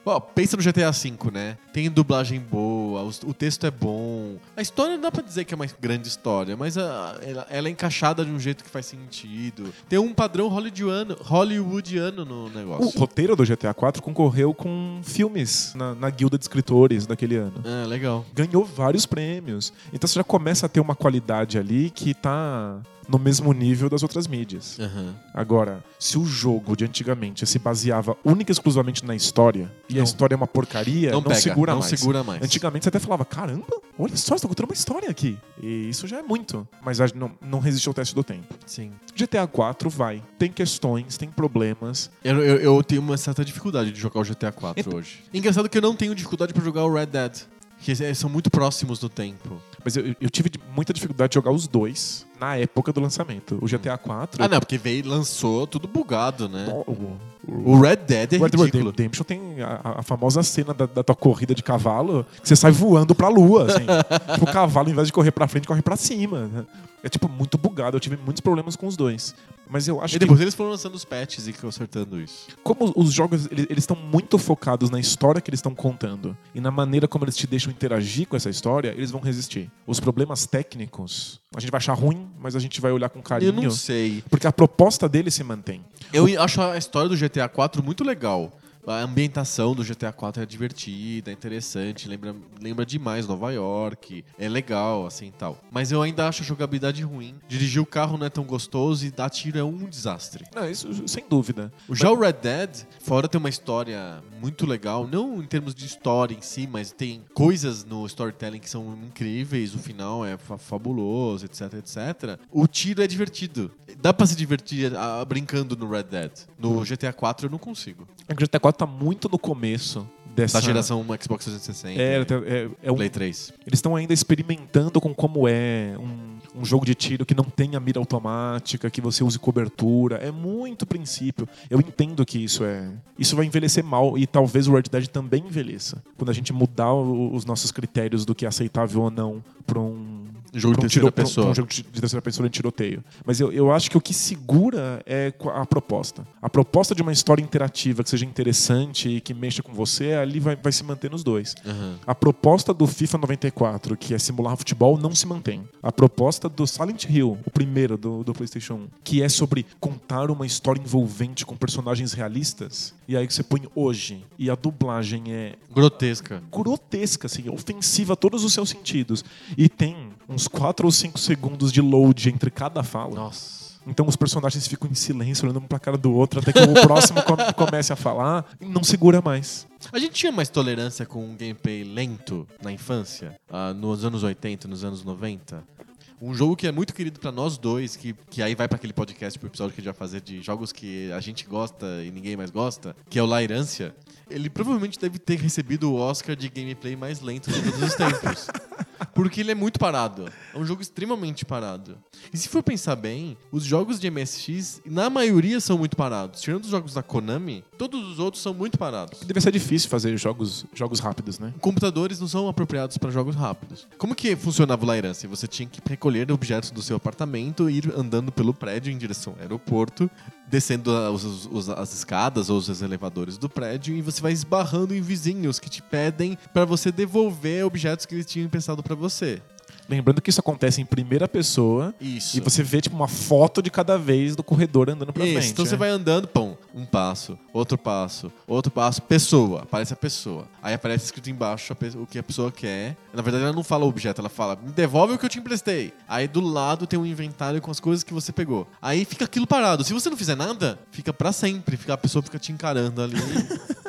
Ó, pensa no GTA V, né? Tem dublagem boa, os- o texto é bom. A história não dá pra dizer que é uma grande história, mas a- ela, ela é encaixada de um jeito que faz sentido. Tem um padrão hollywoodiano, hollywoodiano no O negócio. roteiro do GTA IV concorreu com filmes na, na guilda de escritores daquele ano. Ah, legal. Ganhou vários prêmios. Então você já começa a ter uma qualidade ali que tá no mesmo nível das outras mídias. Aham. Agora, se o jogo de antigamente se baseava única e exclusivamente na história, e Não. a história é uma porcaria, não, Não, pega, segura não mais. segura mais. Antigamente você até falava, caramba, olha só, estou contando uma história aqui. E isso já é muito. Mas não, não resistiu ao teste do tempo. Sim. GTA 4 vai. Tem questões, tem problemas. Eu, eu, eu tenho uma certa dificuldade de jogar o GTA 4 Então- hoje. Engraçado que eu não tenho dificuldade pra jogar o Red Dead. Que eles são muito próximos no tempo. Mas eu, eu tive muita dificuldade de jogar os dois na época do lançamento. O GTA 4. Ah, não, porque veio lançou tudo bugado, né? O, o, O Red Dead é Red Dead ridículo. Redemption tem a, a famosa cena da, da tua corrida de cavalo que você sai voando pra lua, assim. <laughs> tipo, o cavalo, ao invés de correr pra frente, corre pra cima. né? É, tipo, muito bugado. Eu tive muitos problemas com os dois. Mas eu acho E que depois eles foram lançando os patches e consertando isso. como os jogos eles estão muito focados na história que eles estão contando e na maneira como eles te deixam interagir com essa história, eles vão resistir. Os problemas técnicos, a gente vai achar ruim, mas a gente vai olhar com Eu carinho, não sei. porque a proposta dele se mantém. Eu acho a história do GTA 4 muito legal. A ambientação do GTA 4 é divertida, é interessante, lembra, lembra demais Nova York, é legal, assim tal. Mas eu ainda acho a jogabilidade ruim. Dirigir o carro não é tão gostoso e dar tiro é um desastre. Não, isso sem dúvida. O já o Red Dead, fora ter uma história muito legal, não em termos de história em si, mas tem coisas no storytelling que são incríveis, o final é fa- fabuloso, etc, etc. O tiro é divertido. Dá pra se divertir ah, brincando no Red Dead. No GTA 4 eu não consigo. É que o GTA 4 tá muito no começo dessa Da geração Xbox 360. É, é, é um- Play 3. eles estão ainda experimentando com como é um, um jogo de tiro que não tenha mira automática, que você use cobertura. É muito princípio. Eu entendo que isso é. Isso vai envelhecer mal e talvez o Red Dead também envelheça. Quando a gente mudar os nossos critérios do que é aceitável ou não para um Jogo de terceira pessoa. um jogo de terceira pessoa de tiroteio. Mas eu, eu acho que o que segura é a proposta. A proposta de uma história interativa que seja interessante e que mexa com você, ali vai, vai se manter nos dois. Aham. A proposta do FIFA 94, que é simular futebol, não se mantém. A proposta do Silent Hill, o primeiro do, do PlayStation 1, que é sobre contar uma história envolvente com personagens realistas, e aí que você põe hoje, e a dublagem é Grotesca. grotesca, assim, ofensiva a todos os seus sentidos. E tem uns 4 ou 5 segundos de load entre cada fala. Nossa. Então os personagens ficam em silêncio, olhando um pra cara do outro, até que o próximo come- <laughs> comece a falar e não segura mais. A gente tinha mais tolerância com um gameplay lento na infância, ah, nos anos 80, nos anos 90. Um jogo que é muito querido pra nós dois, que, que aí vai pra aquele podcast, pro episódio que a gente vai fazer de jogos que a gente gosta e ninguém mais gosta, que é o Lairância. Ele provavelmente deve ter recebido o Oscar de gameplay mais lento de todos os tempos. <laughs> Porque ele é muito parado. É um jogo extremamente parado. E se for pensar bem, os jogos de MSX, na maioria, são muito parados. Tirando os jogos da Konami, todos os outros são muito parados. Deve ser difícil fazer jogos, jogos rápidos, né? Computadores não são apropriados para jogos rápidos. Como que funcionava o Lairance? Você tinha que recolher objetos do seu apartamento e ir andando pelo prédio em direção ao aeroporto, descendo a- os- os- as escadas ou os elevadores do prédio e você vai esbarrando em vizinhos que te pedem para você devolver objetos que eles tinham pensado para você. Lembrando que isso acontece em primeira pessoa Isso. e você vê tipo uma foto de cada vez do corredor andando pra Isso, frente. então né? você vai andando, pão, um passo, outro passo, outro passo, pessoa, aparece a pessoa. Aí aparece escrito embaixo o que a pessoa quer. Na verdade, ela não fala objeto, ela fala, me devolve o que eu te emprestei. Aí do lado tem um inventário com as coisas que você pegou. Aí fica aquilo parado. Se você não fizer nada, fica pra sempre. Fica, a pessoa fica te encarando ali. <laughs>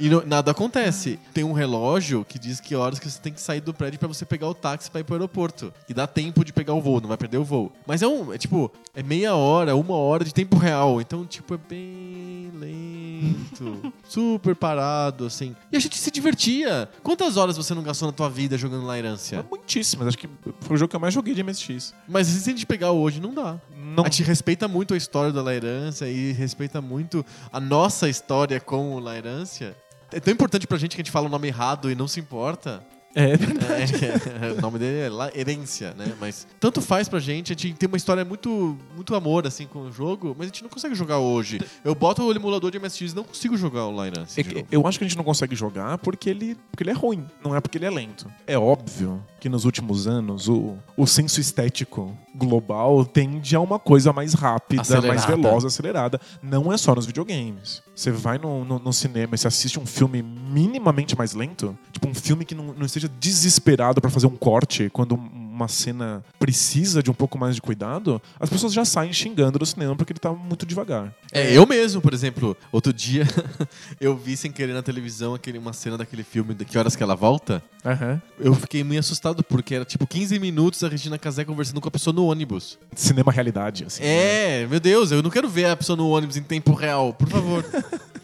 e não- nada acontece. Tem um relógio que diz que horas que você tem que sair do prédio pra você pegar o táxi pra ir pro aeroporto. E dá tempo de pegar o voo, não vai perder o voo. Mas é um, é tipo, é meia hora, uma hora de tempo real. Então, tipo, é bem lento. <laughs> super parado, assim. E a gente se divertia. Quantas horas você não gastou na tua vida jogando É Lairância? muitíssimas. Acho que foi o jogo que eu mais joguei de MSX. Mas se a gente pegar hoje, não dá. Não, A gente respeita muito a história da Lairância e respeita muito a nossa história com o Lairância. É tão importante pra gente que a gente fala o nome errado e não se importa. É, É, <laughs> o nome dele é La Herência, né? Mas tanto faz pra gente, a gente tem uma história muito, muito amor, assim, com o jogo, mas a gente não consegue jogar hoje. Eu boto o emulador de MSX e não consigo jogar o Lairância. É eu acho que a gente não consegue jogar porque ele, porque ele é ruim, não é porque ele é lento. É óbvio que nos últimos anos o, o senso estético global tende a uma coisa mais rápida, Acelerada. mais veloz, acelerada. Não é só nos videogames. Você vai no, no, no cinema e você assiste um filme minimamente mais lento, tipo um filme que não, não esteja desesperado pra fazer um corte quando uma cena precisa de um pouco mais de cuidado, as pessoas já saem xingando do cinema porque ele tá muito devagar. É, eu mesmo, por exemplo, outro dia <laughs> eu vi sem querer na televisão aquele, uma cena daquele filme de Que Horas Que Ela Volta. Aham. Eu fiquei meio assustado porque era tipo 15 minutos a Regina Casé conversando com a pessoa no ônibus. Cinema realidade, assim. É, meu Deus, eu não quero ver a pessoa no ônibus em tempo real, por favor.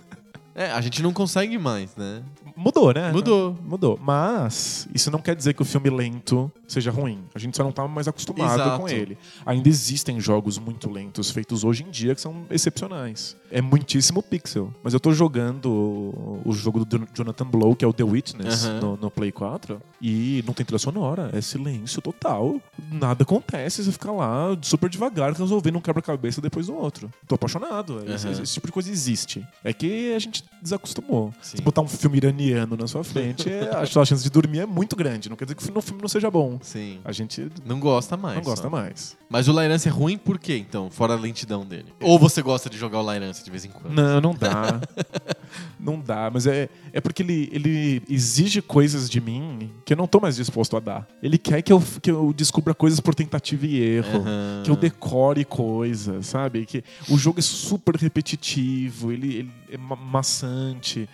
<laughs> é, a gente não consegue mais, né? Mudou, né? Mudou. Mudou. Mas isso não quer dizer que o filme lento seja ruim. A gente só não tá mais acostumado Exato. com ele. Ainda existem jogos muito lentos feitos hoje em dia que são excepcionais. É muitíssimo pixel. Mas eu tô jogando o- jogo do Jonathan Blow, que é o The Witness, Aham. no, no Play 4. E não tem trilha sonora. É silêncio total. Nada acontece. Você fica lá super devagar resolvendo um quebra-cabeça depois do outro. Tô apaixonado. Esse, Aham. esse tipo de coisa existe. É que a gente desacostumou. Sim. Se botar um filme iraniano na sua frente, <laughs> é, a sua chance de dormir é muito grande. Não quer dizer que o filme não seja bom. Sim. a gente Não gosta mais. não gosta só. mais. Mas o Lyrance é ruim por quê, então? Fora a lentidão dele. Ou você gosta de jogar o Lyrance de vez em quando? Não, não dá. <laughs> não dá, mas é, é porque ele, ele exige coisas de mim que eu não tô mais disposto a dar. Ele quer que eu, que eu descubra coisas por tentativa e erro. Aham. Que eu decore coisas, sabe? Que o jogo é super repetitivo, ele, ele é ma- maçante.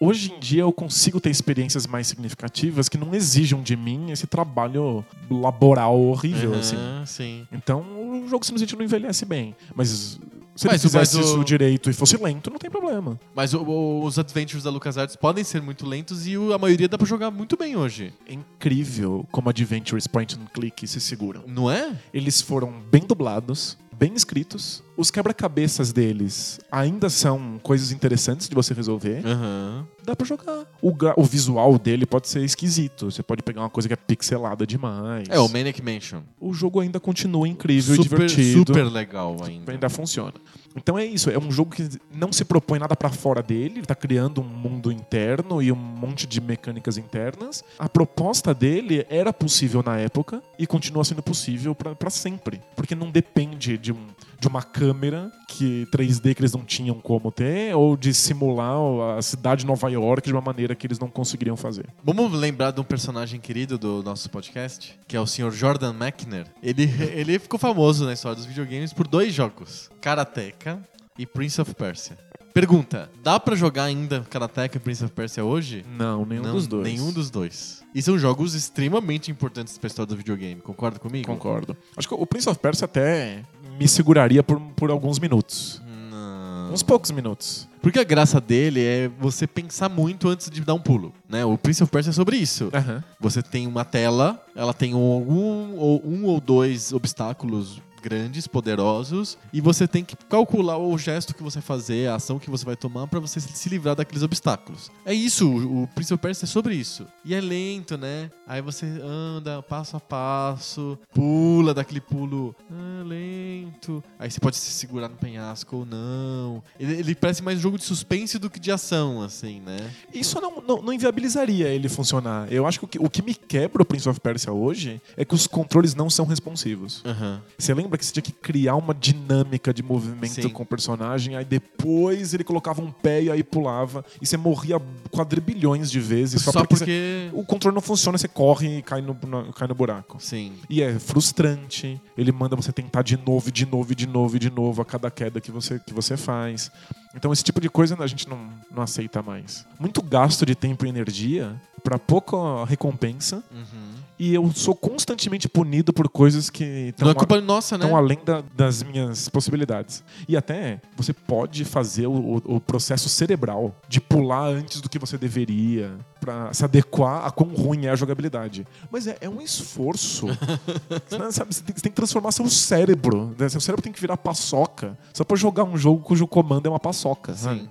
Hoje em dia eu consigo ter experiências mais significativas que não exijam de mim esse trabalho laboral horrível, Aham, assim. sim. Então o jogo simplesmente não envelhece bem. Mas se Mas ele fizesse mas o- isso direito e fosse lento, não tem problema. Mas o- o- os adventures da LucasArts podem ser muito lentos e a maioria dá pra jogar muito bem hoje. É incrível como Adventures Point and Click se seguram. Não é? Eles foram bem dublados, bem escritos. Os quebra-cabeças deles ainda são coisas interessantes de você resolver. Aham. Dá pra jogar. O, o visual dele pode ser esquisito. Você pode pegar uma coisa que é pixelada demais. É, o Maniac Mansion. O jogo ainda continua incrível e Super, divertido. super legal ainda. ainda funciona. Então é isso, é um jogo que não se propõe nada pra fora dele, ele tá criando um mundo interno e um monte de mecânicas internas. A proposta dele era possível na época e continua sendo possível pra sempre, porque não depende de, um, de uma câmera que 3D que eles não tinham como ter ou de simular a cidade de Nova York de uma maneira que eles não conseguiriam fazer. Vamos lembrar de um personagem querido do nosso podcast, que é o Sr. Jordan Mechner. Ele, <laughs> ele ficou famoso na história dos videogames por dois jogos: Karateka e Prince of Persia. Pergunta: dá pra jogar ainda Karateka e Prince of Persia hoje? Não, nenhum Não, dos dois. Nenhum dos dois. E são jogos extremamente importantes pra história do videogame, concorda comigo? Concordo. Acho que o Prince of Persia até me seguraria por, por alguns minutos. Não. Uns poucos minutos. Porque a graça dele é você pensar muito antes de dar um pulo, né? O Prince of Persia é sobre isso. Aham. Você tem uma tela, ela tem algum ou um ou dois obstáculos grandes, poderosos, e você tem que calcular o gesto que você vai fazer, a ação que você vai tomar pra você se livrar daqueles obstáculos. É isso, o Prince of Persia é sobre isso. E é lento, né? Aí você anda passo a passo, pula daquele pulo ah, lento. Aí você pode se segurar no penhasco ou não. Ele, ele parece mais um jogo de suspense do que de ação, assim, né? Isso não, não, não inviabilizaria ele funcionar. Eu acho que o, que o que me quebra o Prince of Persia hoje é que os controles não são responsivos. Aham. Você lembra que você tinha que criar uma dinâmica de movimento Sim. com o personagem, aí depois ele colocava um pé e aí pulava, e você morria quadrilhões de vezes só, Só porque, porque. você- o controle não funciona, você corre e cai no, no- cai no buraco. Sim. E é frustrante. Ele manda você tentar de novo, de novo, de novo, de novo a cada queda que você, que você faz. Então esse tipo de coisa a gente não, não aceita mais. Muito gasto de tempo e energia para pouca recompensa. Uhum. E eu sou constantemente punido por coisas que estão é culpa nossa, né? além da- das minhas possibilidades. E até você pode fazer o, o- processo cerebral de pular antes do que você deveria pra se adequar a quão ruim é a jogabilidade. Mas é, é um esforço. <laughs> Você, sabe, você, tem, você tem que transformar seu cérebro. né? Seu cérebro tem que virar paçoca só pra jogar um jogo cujo comando é uma paçoca. Sabe? Sim.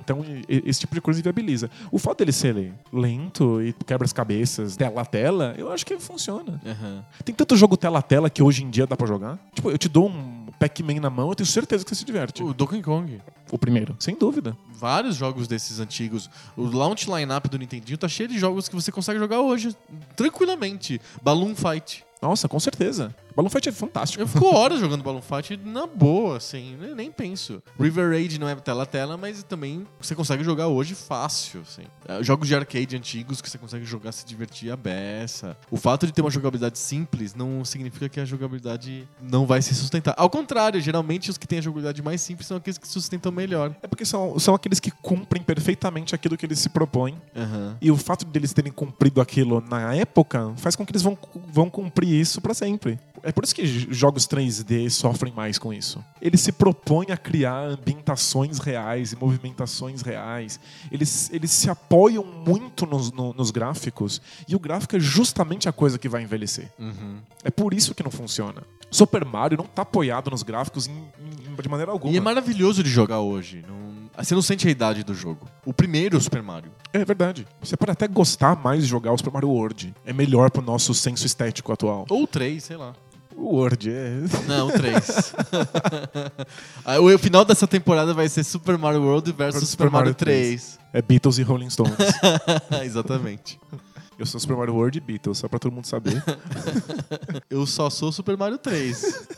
Então, esse tipo de coisa inviabiliza. O fato dele ser lento e quebra as cabeças, tela a tela, eu acho que funciona. Aham. Tem tanto jogo tela a tela que hoje em dia dá pra jogar. Tipo, eu te dou um Pac-Man na mão, eu tenho certeza que você se diverte. O Donkey Kong. O primeiro, sem dúvida. Vários jogos desses antigos. O launch lineup do Nintendinho tá cheio de jogos que você consegue jogar hoje, tranquilamente. Balloon Fight. Nossa, com certeza. Balloon Fight é fantástico. Eu fico horas jogando Balloon Fight na boa, assim, nem, penso. River Raid não é tela a tela, mas também você consegue jogar hoje fácil, assim. É, Jogos de arcade antigos que você consegue jogar se divertir a beça. O fato de ter uma jogabilidade simples não significa que a jogabilidade não vai se sustentar. Ao contrário, geralmente os que têm a jogabilidade mais simples são aqueles que se sustentam melhor. É porque são, são aqueles que cumprem perfeitamente aquilo que eles se propõem. Aham. E o fato deles terem cumprido aquilo na época faz com que eles vão, vão cumprir isso pra sempre. É por isso que jogos 3D sofrem mais com isso. Eles se propõem a criar ambientações reais e movimentações reais. Eles, eles se apoiam muito nos, no- nos gráficos. E o gráfico é justamente a coisa que vai envelhecer. Uhum. É por isso que não funciona. Super Mario não tá apoiado nos gráficos em- em- de maneira alguma. E é maravilhoso de jogar hoje. Não- Você não sente a idade do jogo. O primeiro Super Mario. É verdade. Você pode até gostar mais de jogar o Super Mario World. É melhor pro nosso senso estético atual. Ou três, sei lá. O World é. Não, o 3. <laughs> Aí, o final dessa temporada vai ser Super Mario World versus Versus Super Mario 3. É Beatles e Rolling Stones. <laughs> Exatamente. Eu sou Super Mario World e Beatles, só pra todo mundo saber. <laughs> Eu só sou Super Mario 3.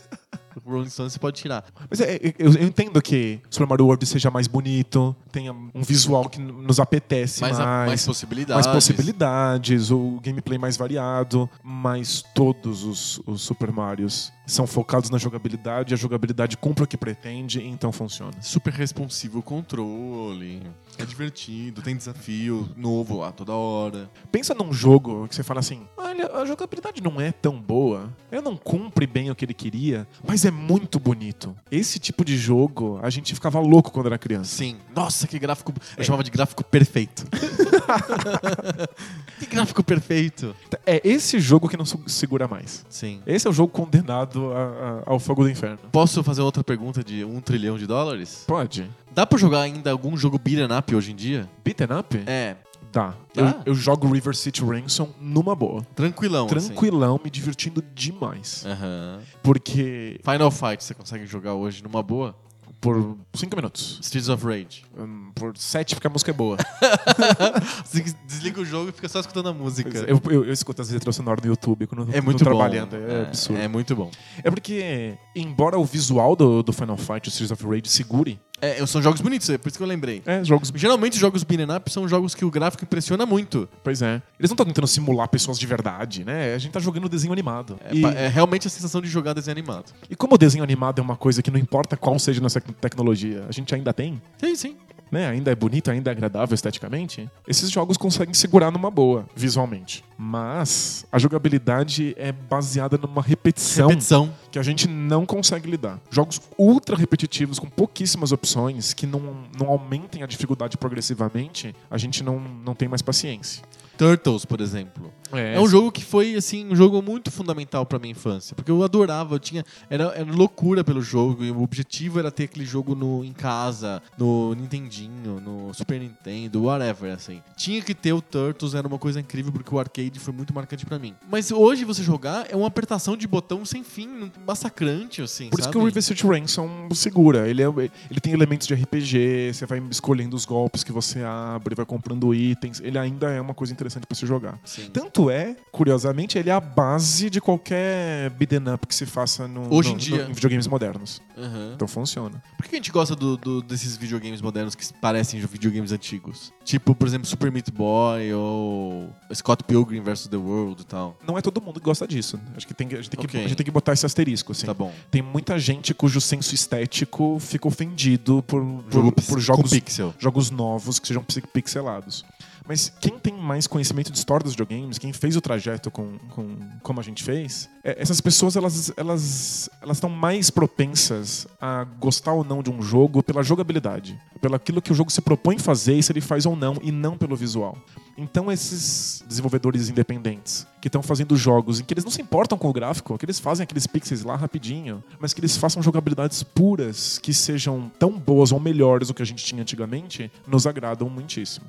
O Rolling Stones você pode tirar. Mas é, é, eu, eu entendo que Super Mario World seja mais bonito, tenha um visual que nos apetece Mais, mais, mais possibilidades. mais possibilidades, o gameplay mais variado, mas todos os, os Super Marios são focados na jogabilidade, a jogabilidade cumpre o que pretende, então funciona. Super responsivo o controle. É divertido, tem desafio novo lá toda hora. Pensa num jogo que você fala assim: olha, a jogabilidade não é tão boa, ele não cumpre bem o que ele queria, mas é muito bonito. Esse tipo de jogo a gente ficava louco quando era criança. Sim. Nossa, que gráfico. Eu chamava de gráfico perfeito. <laughs> que gráfico perfeito. É esse jogo que não segura mais. Sim. Esse é o jogo condenado a- a- ao fogo do inferno. Posso fazer outra pergunta de um trilhão de dólares? Pode. Dá pra jogar ainda algum jogo beat'em up hoje em dia? Beaten up? É. Dá. Eu, eu jogo River City Ransom numa boa. Tranquilão. assim. Tranquilão, me divertindo demais. Aham. Porque Final Fight você consegue jogar hoje numa boa? Por 5 minutos. Streets of Rage. Hum, Por 7 porque a música é boa. <laughs> Desliga o jogo e fica só escutando a música. eu, eu, eu escuto as letras sonoras no YouTube quando É muito bom. trabalhando. É, absurdo. É muito bom. É porque, embora o visual do, do Final Fight, o Streets of Rage, segure, É, são jogos bonitos, é por isso que eu lembrei. é, jogos. Geralmente jogos beat'em up são jogos que o gráfico impressiona muito. Pois é. Eles não estão tentando simular pessoas de verdade, né? A gente tá jogando desenho animado. É, e, é realmente a sensação de jogar desenho animado. e como o desenho animado é uma coisa que não importa qual seja nossa tecnologia, a gente ainda tem, Sim, sim. Né? Ainda é bonito, ainda é agradável esteticamente. Esses jogos conseguem segurar numa boa, visualmente. Mas a jogabilidade é baseada numa repetição, Repetição. que a gente não consegue lidar. Jogos ultra repetitivos, com pouquíssimas opções, que não, não aumentem a dificuldade progressivamente, a gente não, não tem mais paciência. Turtles, por exemplo. É, É um jogo que foi, assim, um jogo muito fundamental pra minha infância. Porque eu adorava, eu tinha. Era, era loucura pelo jogo. E o objetivo era ter aquele jogo no, em casa, no Nintendinho, no Super Nintendo, whatever, assim. Tinha que ter o Turtles, era uma coisa incrível, porque o arcade foi muito marcante pra mim. Mas hoje você jogar é uma apertação de botão sem fim, massacrante, assim. Por isso sabe? que o River City Ransom segura. Ele, é, ele tem elementos de RPG, você vai escolhendo os golpes que você abre, vai comprando itens. Ele ainda é uma coisa interessante pra se jogar. Sim. Tanto é, curiosamente, ele é a base de qualquer beat'em up que se faça no, Hoje no- em dia. no- em videogames modernos. Aham. Então funciona. Por que a gente gosta do- do- desses videogames modernos que parecem videogames antigos? Tipo, por exemplo, Super Meat Boy ou Scott Pilgrim vs. The World e tal. Não é todo mundo que gosta disso. Acho que tem, que- a, gente tem que, Ok. a gente tem que botar esse asterisco, assim. Tá bom. Tem muita gente cujo senso estético fica ofendido por, Jogo por, por jogos jogos novos que sejam pix- pixelados. Mas quem tem mais conhecimento de história dos videogames, quem fez o trajeto com, com como a gente fez, é, essas pessoas elas elas elas estão mais propensas a gostar ou não de um jogo pela jogabilidade, pelo aquilo que o jogo se propõe fazer e se ele faz ou não e não pelo visual. Então esses desenvolvedores independentes que estão fazendo jogos em que eles não se importam com o gráfico, que eles fazem aqueles pixels lá rapidinho, mas que eles façam jogabilidades puras que sejam tão boas ou melhores do que a gente tinha antigamente, nos agradam muitíssimo.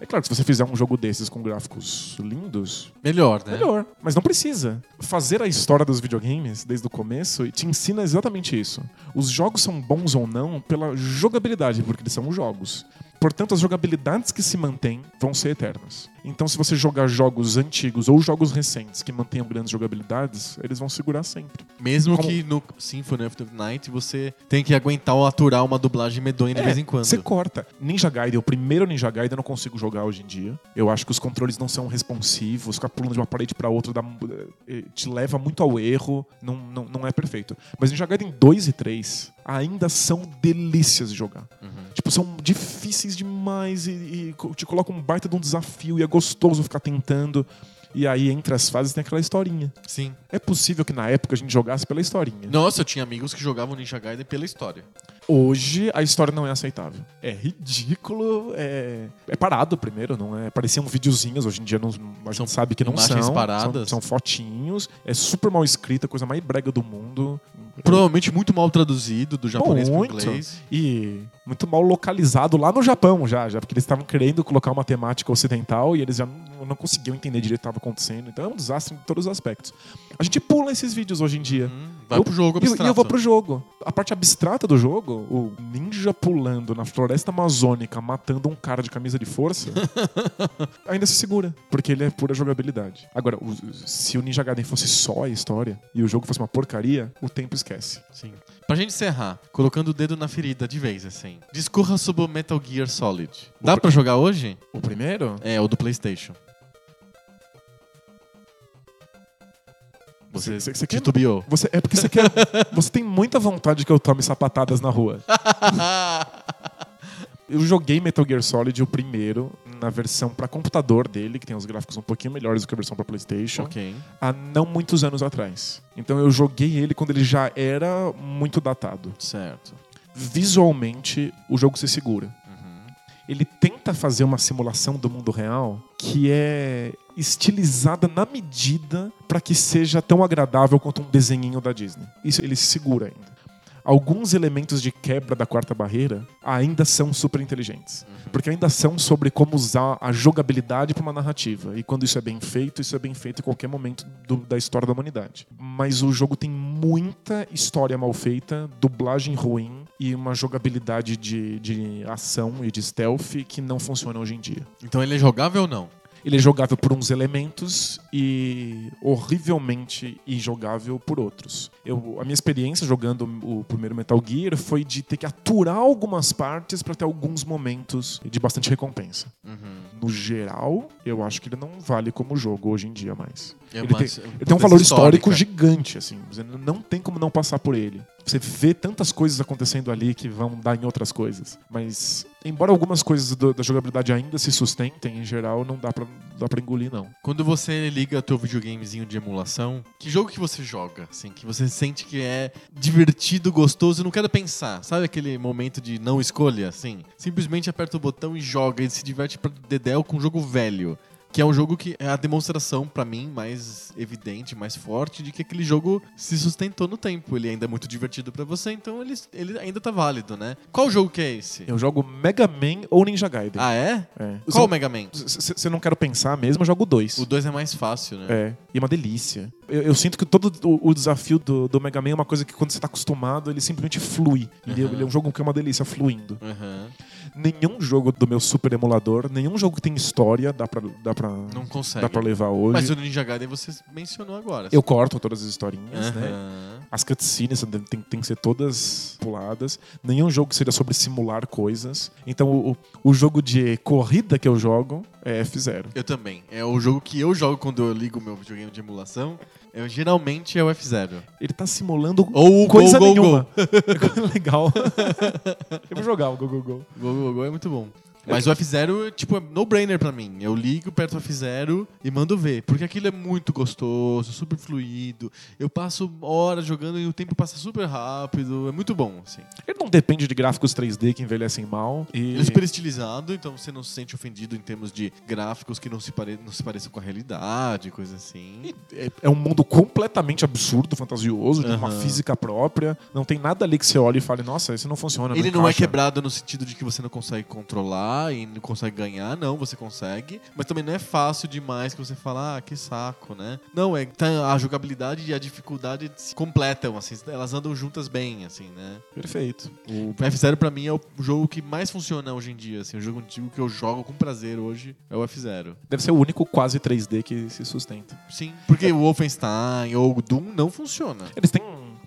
É claro que se você fizer um jogo desses com gráficos lindos, Melhor, né? melhor. Mas não precisa. Fazer a história dos videogames desde o começo te ensina exatamente isso. Os jogos são bons ou não pela jogabilidade, porque eles são jogos. Portanto, as jogabilidades que se mantêm vão ser eternas. Então, se você jogar jogos antigos ou jogos recentes que mantenham grandes jogabilidades, eles vão segurar sempre. Mesmo Como- que no Symphony of the Night você tem que aguentar ou aturar uma dublagem medonha de É, vez em quando. Você corta. Ninja Gaiden, o primeiro Ninja Gaiden eu não consigo jogar hoje em dia. Eu acho que os controles não são responsivos, ficar pulando de uma parede pra outra dá- eh, te leva muito ao erro, não, não, não é perfeito. Mas Ninja Gaiden 2 e 3 ainda são delícias de jogar. Tipo, são difíceis demais e, e te colocam um baita de um desafio e gostoso ficar tentando. E aí, entre as fases, tem aquela historinha. Sim. É possível que na época a gente jogasse pela historinha. Nossa, eu tinha amigos que jogavam Ninja Gaiden pela história. Hoje a história não é aceitável. É ridículo, é, é parado primeiro, não é? Pareciam videozinhos, hoje em dia não, a gente sabe que não são. paradas. São, são fotinhos, é super mal escrita, coisa mais brega do mundo. Provavelmente muito mal traduzido do japonês para inglês. E muito mal localizado lá no Japão já, já porque eles estavam querendo colocar uma temática ocidental e eles já não, não conseguiam entender direito o que estava acontecendo. Então é um desastre em todos os aspectos. A gente pula esses vídeos hoje em dia. Hum, vai Eu- pro jogo eu- abstrato. E eu vou pro jogo. A parte abstrata do jogo, o ninja pulando na floresta amazônica, matando um cara de camisa de força, <laughs> ainda se segura, porque ele é pura jogabilidade. Agora, o- se o Ninja Gaiden fosse só a história e o jogo fosse uma porcaria, o tempo esquece. Sim. Pra gente encerrar, colocando o dedo na ferida de vez, assim. Discorra sobre o Metal Gear Solid. Dá pra jogar hoje? O primeiro? É, o do PlayStation. Você, Você- você titubeou. Você, é porque você quer. <laughs> você tem muita vontade que eu tome sapatadas na rua. <laughs> Eu joguei Metal Gear Solid, o primeiro, na versão pra computador dele, que tem os gráficos um pouquinho melhores do que a versão pra PlayStation, ok. há não muitos anos atrás. Então eu joguei ele quando ele já era muito datado. Certo. Visualmente, o jogo se segura. Uhum. Ele tenta fazer uma simulação do mundo real que é estilizada na medida para que seja tão agradável quanto um desenhinho da Disney. Isso ele se segura ainda. Alguns elementos de quebra da quarta barreira ainda são super inteligentes. Porque ainda são sobre como usar a jogabilidade para uma narrativa. E quando isso é bem feito, isso é bem feito em qualquer momento do- da história da humanidade. Mas o jogo tem muita história mal feita, dublagem ruim e uma jogabilidade de, de ação e de stealth que não funciona hoje em dia. Então ele é jogável ou não? Ele é jogável por uns elementos e horrivelmente injogável por outros. Eu, a minha experiência jogando o primeiro Metal Gear foi de ter que aturar algumas partes para ter alguns momentos de bastante recompensa. Uhum. No geral, eu acho que ele não vale como jogo hoje em dia mais. É ele, tem, ele tem um valor histórico gigante, assim. Não tem como não passar por ele. Você vê tantas coisas acontecendo ali que vão dar em outras coisas. Mas, embora algumas coisas do- da jogabilidade ainda se sustentem, em geral, não dá pra, dá pra engolir, não. Quando você liga teu videogamezinho de emulação, que jogo que você joga? Assim, que você sente que é divertido, gostoso e não quero pensar. Sabe aquele momento de não escolha, assim? Simplesmente aperta o botão e joga e se diverte pra dedéu com um jogo velho. Que é um jogo que é a demonstração, pra mim, mais evidente, mais forte, de que aquele jogo se sustentou no tempo. Ele ainda é muito divertido pra você, então ele, ele ainda tá válido, né? Qual jogo que é esse? Eu jogo Mega Man ou Ninja Gaiden. Ah, é? É. Qual o Mega Man? Se não quero pensar mesmo, eu jogo dois. O 2 é mais fácil, né? É, e é uma delícia. Eu, eu sinto que todo o, o desafio do, do Mega Man é uma coisa que quando você tá acostumado, ele simplesmente flui. Ele, Uhum. ele é um jogo que é uma delícia, fluindo. Aham. Nenhum jogo do meu super emulador, nenhum jogo que tem história dá pra, dá pra, Não consegue. dá pra levar hoje. Mas o Ninja Gaiden você mencionou agora. Eu corto todas as historinhas, né? As cutscenes tem, tem, que ser todas puladas. Nenhum jogo seja sobre simular coisas. Então, o, o jogo de corrida que eu jogo é F0. Eu também. É o jogo que eu jogo quando eu ligo o meu videogame de emulação. Eu, geralmente é o F0. Ele tá simulando Ou o coisa Go, Go, nenhuma. <laughs> Legal. <laughs> eu vou jogar o Go Go Go. Go, Go, Go é muito bom. Mas o F0, tipo, é no-brainer pra mim. Eu ligo perto do F0 e mando ver. Porque aquilo é muito gostoso, super fluido. Eu passo horas jogando e o tempo passa super rápido. É muito bom, assim. Ele não depende de gráficos 3D que envelhecem mal. E... Ele é super estilizado, então você não se sente ofendido em termos de gráficos que não se, pare... não se pareçam com a realidade, coisa assim. É- É um mundo completamente absurdo, fantasioso, de uma física própria. Não tem nada ali que você olhe e fale, nossa, isso não funciona. Ele não é encaixa. quebrado no sentido de que você não consegue controlar e não consegue ganhar, não, você consegue. Mas também não é fácil demais que você fala, ah, que saco, né? Não, é tá, a jogabilidade e a dificuldade se completam, assim, elas andam juntas bem, assim, né? Perfeito. O F0 pra mim é o jogo que mais funciona hoje em dia, assim, o jogo antigo que eu jogo com prazer hoje é o F0. Deve ser o único quase 3D que se sustenta. Sim, porque o Wolfenstein ou o Doom não funciona. Eles têm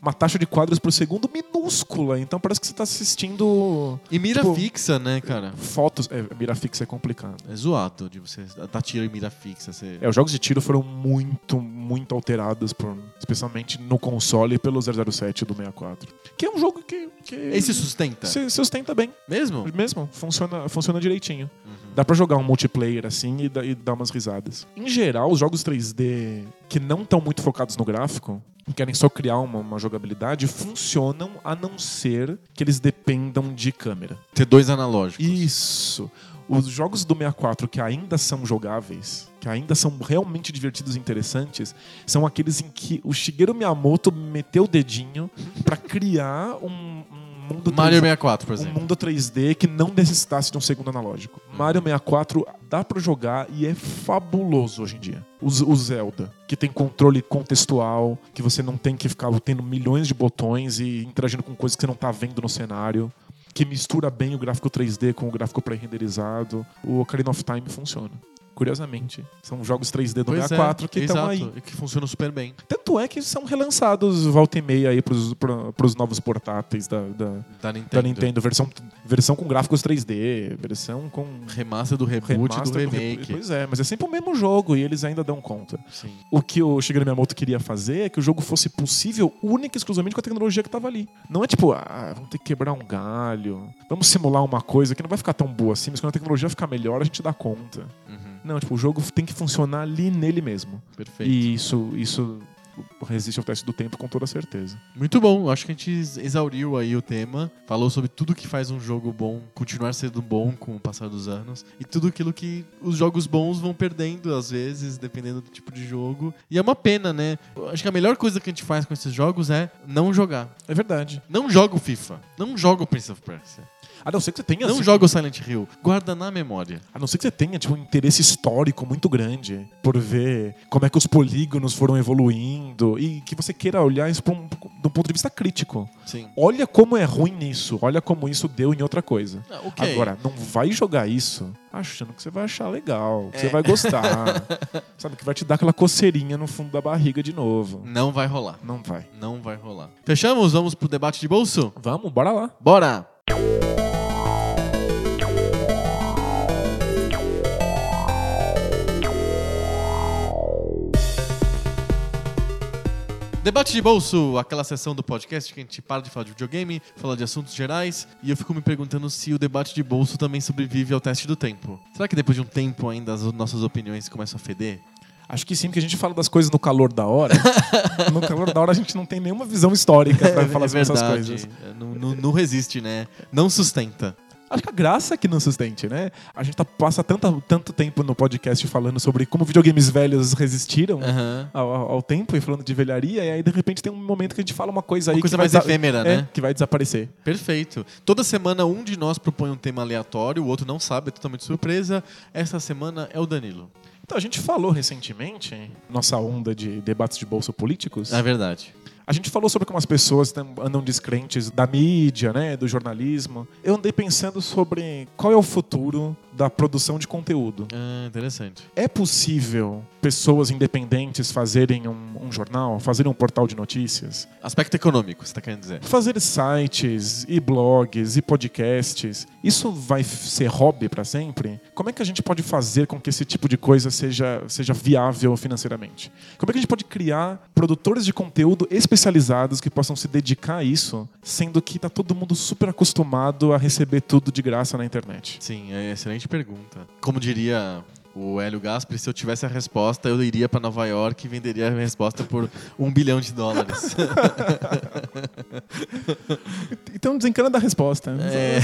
uma taxa de quadros por segundo minúscula, então parece que você tá assistindo E mira Tipo, fixa, né, cara? fotos. É, mira fixa é complicado. É zoado de você dar tiro em mira fixa. Você... É, os jogos de tiro foram muito, muito alterados, por, especialmente no console pelo 007 do 64. Que é um jogo que, que Esse sustenta? se sustenta bem. Mesmo? Mesmo, funciona, funciona direitinho. Uhum. Dá pra jogar um multiplayer assim e, e dar umas risadas. Em geral, os jogos 3D que não estão muito focados no gráfico e querem só criar uma, uma jogabilidade funcionam a não ser que eles dependam de câmera. Ter dois analógicos. Isso. Os jogos do 64 que ainda são jogáveis, que ainda são realmente divertidos e interessantes, são aqueles em que o Shigeru Miyamoto meteu o dedinho pra criar um, um mundo Mario 3D 64, por um exemplo. mundo 3D que não necessitasse de um segundo analógico. Mario 64 dá pra jogar e é fabuloso hoje em dia. O, o Zelda, que tem controle contextual, que você não tem que ficar tendo milhões de botões e interagindo com coisas que você não tá vendo no cenário. Que mistura bem o gráfico 3D com o gráfico pré-renderizado. O Ocarina of Time funciona. Curiosamente. São jogos 3D do Pois 64 é, que estão aí. e que funcionam super bem. Tanto é que são relançados volta e meia aí pros, pro- pros novos portáteis da, da, Da Nintendo. da Nintendo, versão, versão com gráficos 3D, versão com Remaster do reboot e do remaster remake. Pois é, mas é sempre o mesmo jogo e eles ainda dão conta. Sim. O que o Shigeru Miyamoto queria fazer é que o jogo fosse possível única e exclusivamente com a tecnologia que estava ali. Não é tipo, ah, vamos ter que quebrar um galho, vamos simular uma coisa que não vai ficar tão boa assim, mas quando a tecnologia ficar melhor a gente dá conta. Uhum, Não, tipo, o jogo tem que funcionar ali nele mesmo. perfeito. E isso, isso resiste ao teste do tempo com toda certeza. Muito bom, acho que a gente exauriu aí o tema, falou sobre tudo que faz um jogo bom continuar sendo bom com o passar dos anos e tudo aquilo que os jogos bons vão perdendo às vezes, dependendo do tipo de jogo. E é uma pena, né? Acho que a melhor coisa que a gente faz com esses jogos é não jogar. É verdade. Não joga o FIFA, não joga o Prince of Persia, A não ser que você tenha não assim, joga o Silent Hill, guarda na memória. A não ser que você tenha tipo, um interesse histórico muito grande por ver como é que os polígonos foram evoluindo e que você queira olhar isso um, de um ponto de vista crítico. Sim. Olha como é ruim nisso, olha como isso deu em outra coisa. Ah, ok. Agora, não vai jogar isso achando que você vai achar legal, que você É. vai gostar. <laughs> sabe, que vai te dar aquela coceirinha no fundo da barriga de novo. Não vai rolar. Não vai. Não vai rolar. Fechamos? Vamos pro debate de bolso? Vamos, bora lá. Bora! Debate de bolso, aquela sessão do podcast que a gente para de falar de videogame, fala de assuntos gerais, e eu fico me perguntando se o debate de bolso também sobrevive ao teste do tempo. Será que depois de um tempo ainda as nossas opiniões começam a feder? Acho que sim, porque a gente fala das coisas no calor da hora. <laughs> no calor da hora a gente não tem nenhuma visão histórica pra falar sobre essas coisas. É, Não, não- não resiste, né? Não sustenta. Acho que a graça é que não sustente, né? A gente tá- passa tanta, tanto tempo no podcast falando sobre como videogames velhos resistiram Aham. ao, ao- tempo e falando de velharia, e aí de repente tem um momento que a gente fala uma coisa aí Uma coisa que vai mais desa- efêmera, é, né? que vai desaparecer. Perfeito. Toda semana um de nós propõe um tema aleatório, o outro não sabe, é totalmente surpresa. Essa semana é o Danilo. Então, a gente falou recentemente, nossa onda de debates de bolsa políticos, É verdade. A gente falou sobre como as pessoas andam descrentes da mídia, né, do jornalismo. Eu andei pensando sobre qual é o futuro da produção de conteúdo. Ah, interessante. É possível pessoas independentes fazerem um, um jornal, fazerem um portal de notícias, Aspecto econômico, você tá querendo dizer. fazer sites e blogs e podcasts? Isso vai ser hobby para sempre? Como é que a gente pode fazer com que esse tipo de coisa seja, seja viável financeiramente? Como é que a gente pode criar produtores de conteúdo especializados que possam se dedicar a isso, sendo que tá todo mundo super acostumado a receber tudo de graça na internet? Sim, é excelente pergunta. Como diria o Hélio Gaspari, se eu tivesse a resposta, eu iria para Nova York e venderia a resposta por um bilhão de dólares. <laughs> Então desencana da resposta. É.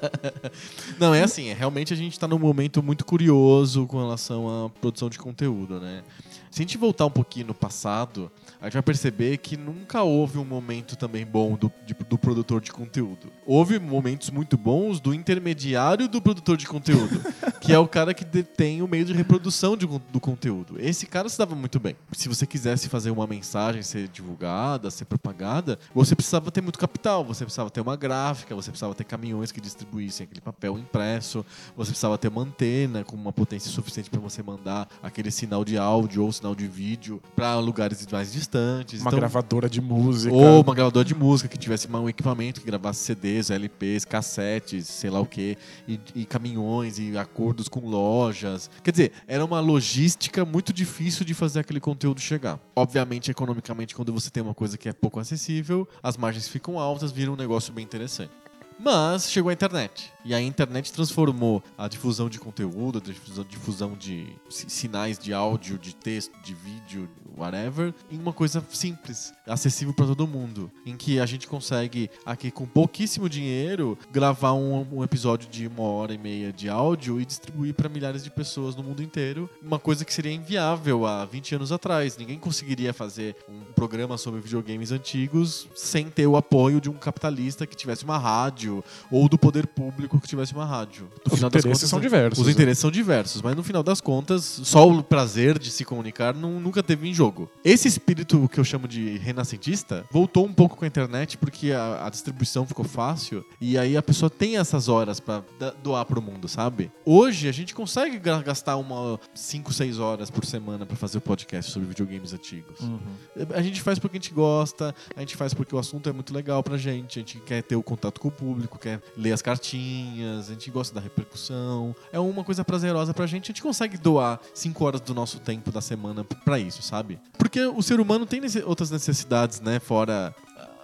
<laughs> Não, é assim, é, realmente a gente está num momento muito curioso com relação à produção de conteúdo, né? Se a gente voltar um pouquinho no passado, a gente vai perceber que nunca houve um momento também bom do, de- do produtor de conteúdo. Houve momentos muito bons do intermediário do produtor de conteúdo, <laughs> que é o cara que detém o meio de reprodução de do conteúdo. Esse cara se dava muito bem. Se você quisesse fazer uma mensagem ser divulgada, ser propagada, você precisava ter muito capital, você precisava ter uma gráfica, você precisava ter caminhões que distribuíssem aquele papel impresso, você precisava ter uma antena com uma potência suficiente para você mandar aquele sinal de áudio ou sinal de vídeo para lugares mais distantes. Uma Então, gravadora de música. ou uma gravadora de música que tivesse um equipamento que gravasse CDs, LPs, cassetes, sei lá o que, e, e caminhões e acordos com lojas. Quer dizer, era uma logística muito difícil de fazer aquele conteúdo chegar. Obviamente, economicamente, quando você tem uma coisa que é pouco acessível, as margens ficam altas, vira um negócio bem interessante. Mas chegou a internet. E a internet transformou a difusão de conteúdo, a difusão, de si- sinais de áudio, de texto, de vídeo, whatever, em uma coisa simples, acessível para todo mundo. Em que a gente consegue, aqui com pouquíssimo dinheiro, gravar um, um episódio de uma hora e meia de áudio e distribuir para milhares de pessoas no mundo inteiro. Uma coisa que seria inviável há 20 anos atrás. Ninguém conseguiria fazer um programa sobre videogames antigos sem ter o apoio de um capitalista que tivesse uma rádio ou do poder público que tivesse uma rádio. No Os final das interesses contas, são diversos, Os né? interesses são diversos, mas no final das contas, só o prazer de se comunicar nu- nunca teve em jogo. Esse espírito que eu chamo de renascentista voltou um pouco com a internet porque a, a distribuição ficou fácil e aí a pessoa tem essas horas pra da- doar pro mundo, sabe? Hoje a gente consegue gastar uma 5, 6 horas por semana pra fazer o podcast sobre videogames antigos. Uhum. A gente faz porque a gente gosta, a gente faz porque o assunto é muito legal pra gente, a gente quer ter o contato com o público, quer ler as cartinhas, a gente gosta da repercussão. É uma coisa prazerosa pra gente, a gente consegue doar 5 horas do nosso tempo da semana pra isso, sabe? Porque o ser humano tem outras necessidades, né, fora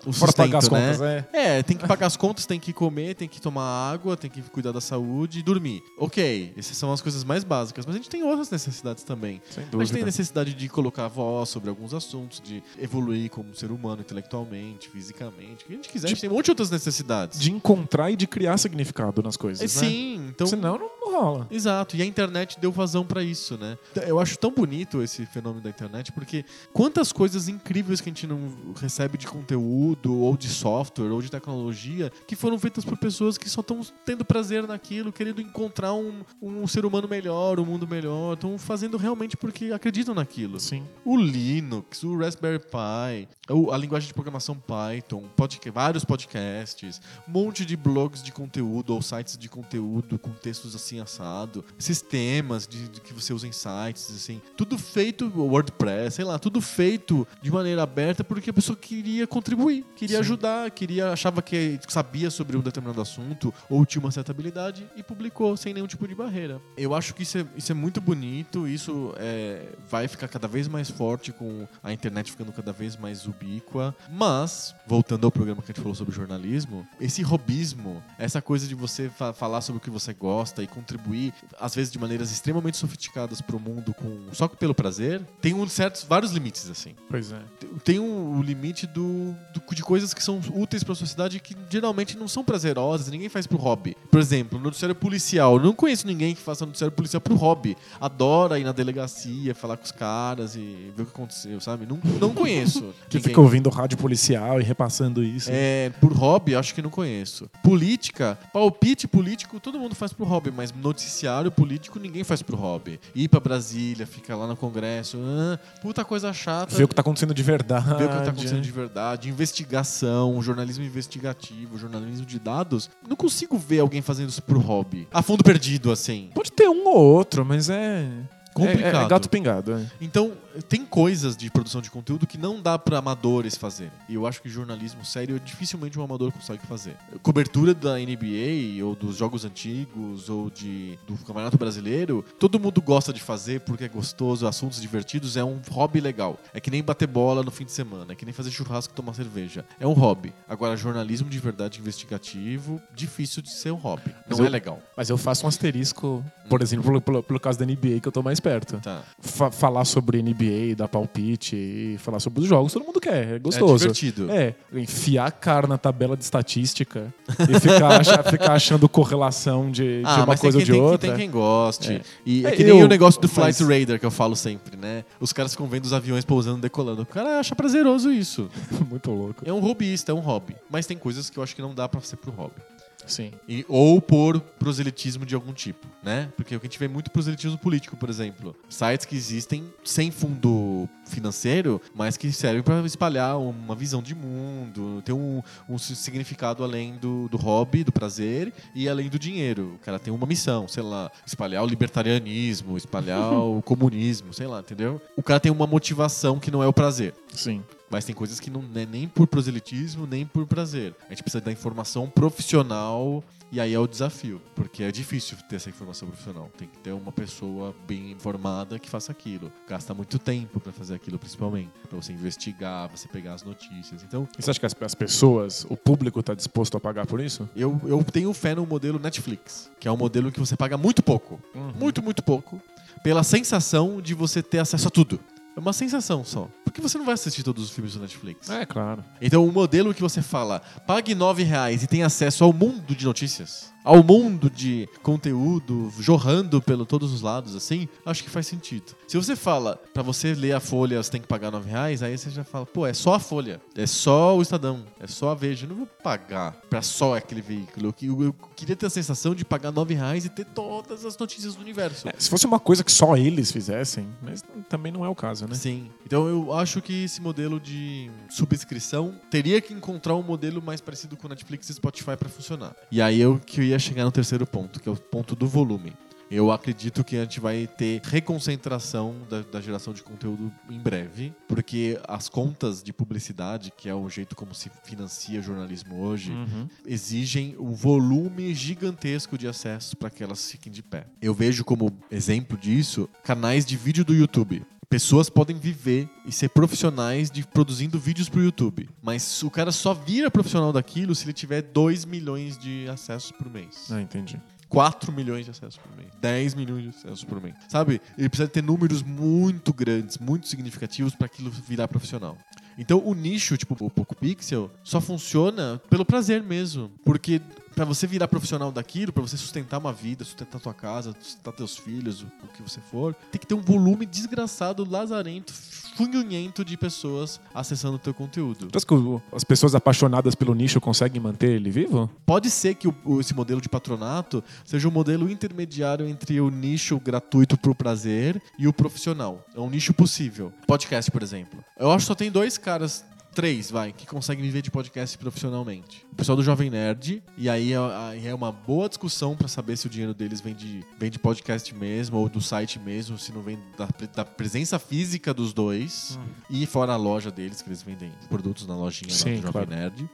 o Fora sustento, pagar as né? contas, é. É, tem que pagar as contas, tem que comer, tem que tomar água, tem que cuidar da saúde e dormir. Ok, essas são as coisas mais básicas, mas a gente tem outras necessidades também. Sem A gente dúvida. tem necessidade de colocar voz sobre alguns assuntos, de evoluir como ser humano intelectualmente, fisicamente, o que a gente quiser. A gente tem um monte de outras necessidades. De encontrar e de criar significado nas coisas, É, né? Sim, então. Senão não não rola. Exato, e a internet deu vazão pra isso, né? Eu acho tão bonito esse fenômeno da internet, porque quantas coisas incríveis que a gente não recebe de conteúdo, ou de software, ou de tecnologia, que foram feitas por pessoas que só estão tendo prazer naquilo, querendo encontrar um, um ser humano melhor, um mundo melhor, estão fazendo realmente porque acreditam naquilo. Sim. O Linux, o Raspberry Pi, a linguagem de programação Python, podca- vários podcasts, um monte de blogs de conteúdo ou sites de conteúdo com textos assim assado, sistemas de, de que você usa em sites, assim, tudo feito, WordPress, sei lá, tudo feito de maneira aberta porque a pessoa queria contribuir, queria Sim. ajudar, queria achava que sabia sobre um determinado assunto ou tinha uma certa habilidade e publicou sem nenhum tipo de barreira. Eu acho que isso é, isso é muito bonito, isso é, vai ficar cada vez mais forte com a internet ficando cada vez mais ubíqua. Mas, voltando ao programa que a gente falou sobre jornalismo, esse robismo, essa coisa de você fa- falar sobre o que você gosta e contribuir, às vezes de maneiras extremamente sofisticadas pro mundo com só pelo prazer, tem um certos vários limites assim Pois é. tem um, o limite do, do- de coisas que são úteis pra sociedade que geralmente não são prazerosas, ninguém faz pro hobby. Por exemplo, noticiário policial. Eu não conheço ninguém que faça noticiário policial pro hobby. Adora ir na delegacia, falar com os caras e ver o que aconteceu, sabe? Não, não conheço. <laughs> Que fica ouvindo rádio policial e repassando isso. É, por hobby, acho que não conheço. Política, palpite político, todo mundo faz pro hobby, mas noticiário político ninguém faz pro hobby. Ir pra Brasília, ficar lá no Congresso, ah, puta coisa chata. Ver o que tá acontecendo de verdade. ver o que está acontecendo de verdade, investigação, jornalismo investigativo, jornalismo de dados. Não consigo ver alguém fazendo isso pro hobby. A fundo perdido, assim. Pode ter um ou outro, mas é. Complicado. É, é gato pingado. é. Então, tem coisas de produção de conteúdo que não dá pra amadores fazerem. E eu acho que jornalismo sério dificilmente um amador consegue fazer. Cobertura da NBA ou dos jogos antigos ou de do Campeonato Brasileiro, todo mundo gosta de fazer porque é gostoso, assuntos divertidos, é um hobby legal. É que nem bater bola no fim de semana, é que nem fazer churrasco e tomar cerveja. É um hobby. Agora, jornalismo de verdade investigativo, difícil de ser um hobby. Não Mas eu- é legal. Mas eu faço um asterisco, por exemplo, pelo, pelo, pelo caso da NBA, que eu tô mais perto. Tá. Fa- falar sobre NBA, dar palpite e falar sobre os jogos, todo mundo quer, é É gostoso. divertido. É, enfiar a cara na tabela de estatística e ficar, <laughs> acha- ficar achando correlação de, de Ah, uma mas coisa ou de tem, outra. tem quem goste. É. E é, É, que nem eu- o negócio do mas- Flight Radar que eu falo sempre, né? Os caras ficam vendo os aviões pousando, decolando. O cara acha prazeroso isso. <laughs> Muito louco. É um hobbyista, é um hobby. Mas tem coisas que eu acho que não dá pra ser pro hobby. Sim. E, ou por proselitismo de algum tipo, né? Porque o que a gente vê muito proselitismo político, por exemplo. Sites que existem sem fundo financeiro, mas que servem para espalhar uma visão de mundo, ter um, um significado além do, do hobby, do prazer e além do dinheiro. O cara tem uma missão, sei lá, espalhar o libertarianismo, espalhar <laughs> o comunismo, sei lá, entendeu? O cara tem uma motivação que não é o prazer. Sim. Mas tem coisas que não é nem por proselitismo, nem por prazer. A gente precisa da informação profissional e aí é o desafio, porque é difícil ter essa informação profissional. Tem que ter uma pessoa bem informada que faça aquilo. Gasta muito tempo pra fazer aquilo principalmente. Pra você investigar, você pegar as notícias. Então, E você acha que as, as pessoas, o público tá disposto a pagar por isso? eu, eu tenho fé no modelo Netflix, que é um modelo que você paga muito pouco. Muito, muito pouco. Pela sensação de você ter acesso a tudo. É uma sensação só. Porque você não vai assistir todos os filmes do Netflix. É, claro. Então, o modelo que você fala, pague 9 reais e tem acesso ao mundo de notícias, ao mundo de conteúdo jorrando pelo todos os lados, assim, acho que faz sentido. Se você fala, pra você ler a Folha, você tem que pagar 9 reais, aí você já fala, pô, é só a Folha, é só o Estadão, é só a Veja, eu não vou pagar pra só aquele veículo. Eu, eu queria ter a sensação de pagar 9 reais e ter todas as notícias do universo. É, se fosse uma coisa que só eles fizessem, mas também não é o caso, né? Sim. Então eu acho que esse modelo de subscrição teria que encontrar um modelo mais parecido com Netflix e Spotify para funcionar. E aí eu que eu ia chegar no terceiro ponto, que é o ponto do volume. Eu acredito que a gente vai ter reconcentração da, da geração de conteúdo em breve, porque as contas de publicidade, que é o jeito como se financia jornalismo hoje, Uhum. exigem um volume gigantesco de acessos para que elas fiquem de pé. Eu vejo como exemplo disso canais de vídeo do YouTube. Pessoas podem viver e ser profissionais de produzindo vídeos pro YouTube. Mas o cara só vira profissional daquilo se ele tiver 2 milhões de acessos por mês. Ah, entendi. 4 milhões de acessos por mês, 10 milhões de acessos por mês. Sabe? Ele precisa ter números muito grandes, muito significativos para aquilo virar profissional. Então o nicho, tipo o Poco Pixel, só funciona pelo prazer mesmo. Porque pra você virar profissional daquilo, pra você sustentar uma vida, sustentar tua casa, sustentar teus filhos, o, que você for, tem que ter um volume desgraçado, lazarento, funhunhento de pessoas acessando o teu conteúdo. Tu acha que as pessoas apaixonadas pelo nicho conseguem manter ele vivo? Pode ser que o- esse modelo de patronato seja um modelo intermediário entre o nicho gratuito pro prazer e o profissional. É um nicho possível. Podcast, por exemplo. Eu acho que só tem dois caras. Três, vai, que conseguem viver de podcast profissionalmente. O pessoal do Jovem Nerd, e aí é, é uma boa discussão pra saber se o dinheiro deles vem de, vem de podcast mesmo, ou do site mesmo, se não vem da, da presença física dos dois, e fora a loja deles, que eles vendem produtos na lojinha lá Sim, do Jovem claro. Nerd.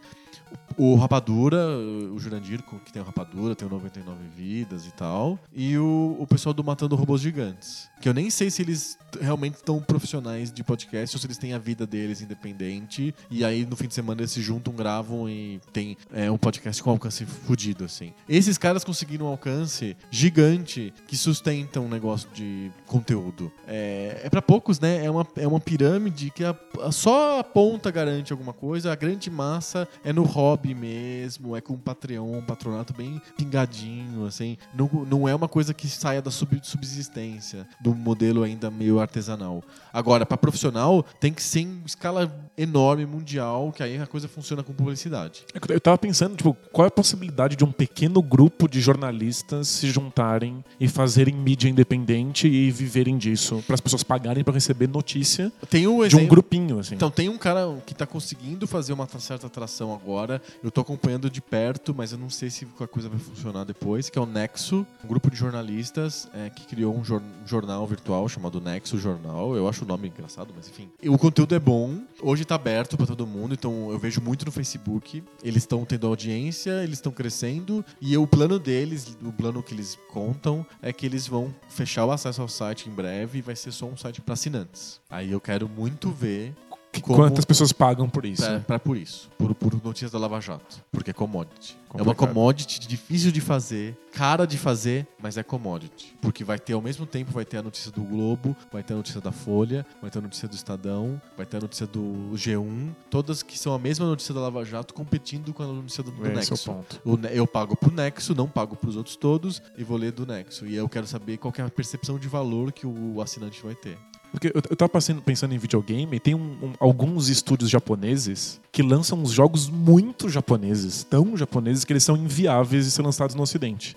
O Rapadura, o Jurandir, que tem o Rapadura, tem o 99 Vidas e tal. E o, o pessoal do Matando Robôs Gigantes. Que eu nem sei se eles realmente estão profissionais de podcast ou se eles têm a vida deles independente. E aí no fim de semana eles se juntam, gravam e tem é, um podcast com alcance fudido, assim. Esses caras conseguiram um alcance gigante que sustenta um negócio de conteúdo. É, é para poucos, né? É uma, é uma pirâmide que a- a- só a ponta garante alguma coisa, a grande massa é no hobby mesmo, é com um Patreon, um patronato bem pingadinho, assim. Não, não é uma coisa que saia da sub- subsistência, do modelo ainda meio artesanal. Agora, para profissional, tem que ser em escala enorme, mundial, que aí a coisa funciona com publicidade. É Eu tava pensando, tipo, qual é a possibilidade de um pequeno grupo de jornalistas se juntarem e fazerem mídia independente e viverem disso, para as pessoas pagarem para receber notícia Tem um de exemplo. um grupinho, assim. Então, tem um cara que tá conseguindo fazer uma certa atração agora. Eu tô acompanhando de perto, mas eu não sei se a coisa vai funcionar depois, que é o Nexo, um grupo de jornalistas é, que criou um, jor- jornal virtual chamado Nexo Jornal. Eu acho o nome engraçado, mas enfim. O conteúdo é bom. Hoje tá aberto pra todo mundo, então eu vejo muito no Facebook. Eles estão tendo audiência, eles estão crescendo. E o plano deles, o plano que eles contam, é que eles vão fechar o acesso ao site em breve e vai ser só um site pra assinantes. Aí eu quero muito ver como- Quantas pessoas pagam por isso? Pra por isso, por, por notícias da Lava Jato. Porque é commodity. É uma Complicado. commodity difícil de fazer, cara de fazer, mas é commodity. Porque vai ter ao mesmo tempo, vai ter a notícia do Globo, vai ter a notícia da Folha, vai ter a notícia do Estadão, vai ter a notícia do G1, todas que são a mesma notícia da Lava Jato competindo com a notícia do, do Esse é o Nexo. ponto. O eu pago pro Nexo, não pago pros outros todos e vou ler do Nexo. E eu quero saber qual que é a percepção de valor que o assinante vai ter. Porque eu, eu tava pensando em videogame, e tem um- um- alguns estúdios japoneses que lançam uns jogos muito japoneses, tão japoneses que eles são inviáveis de ser lançados no Ocidente.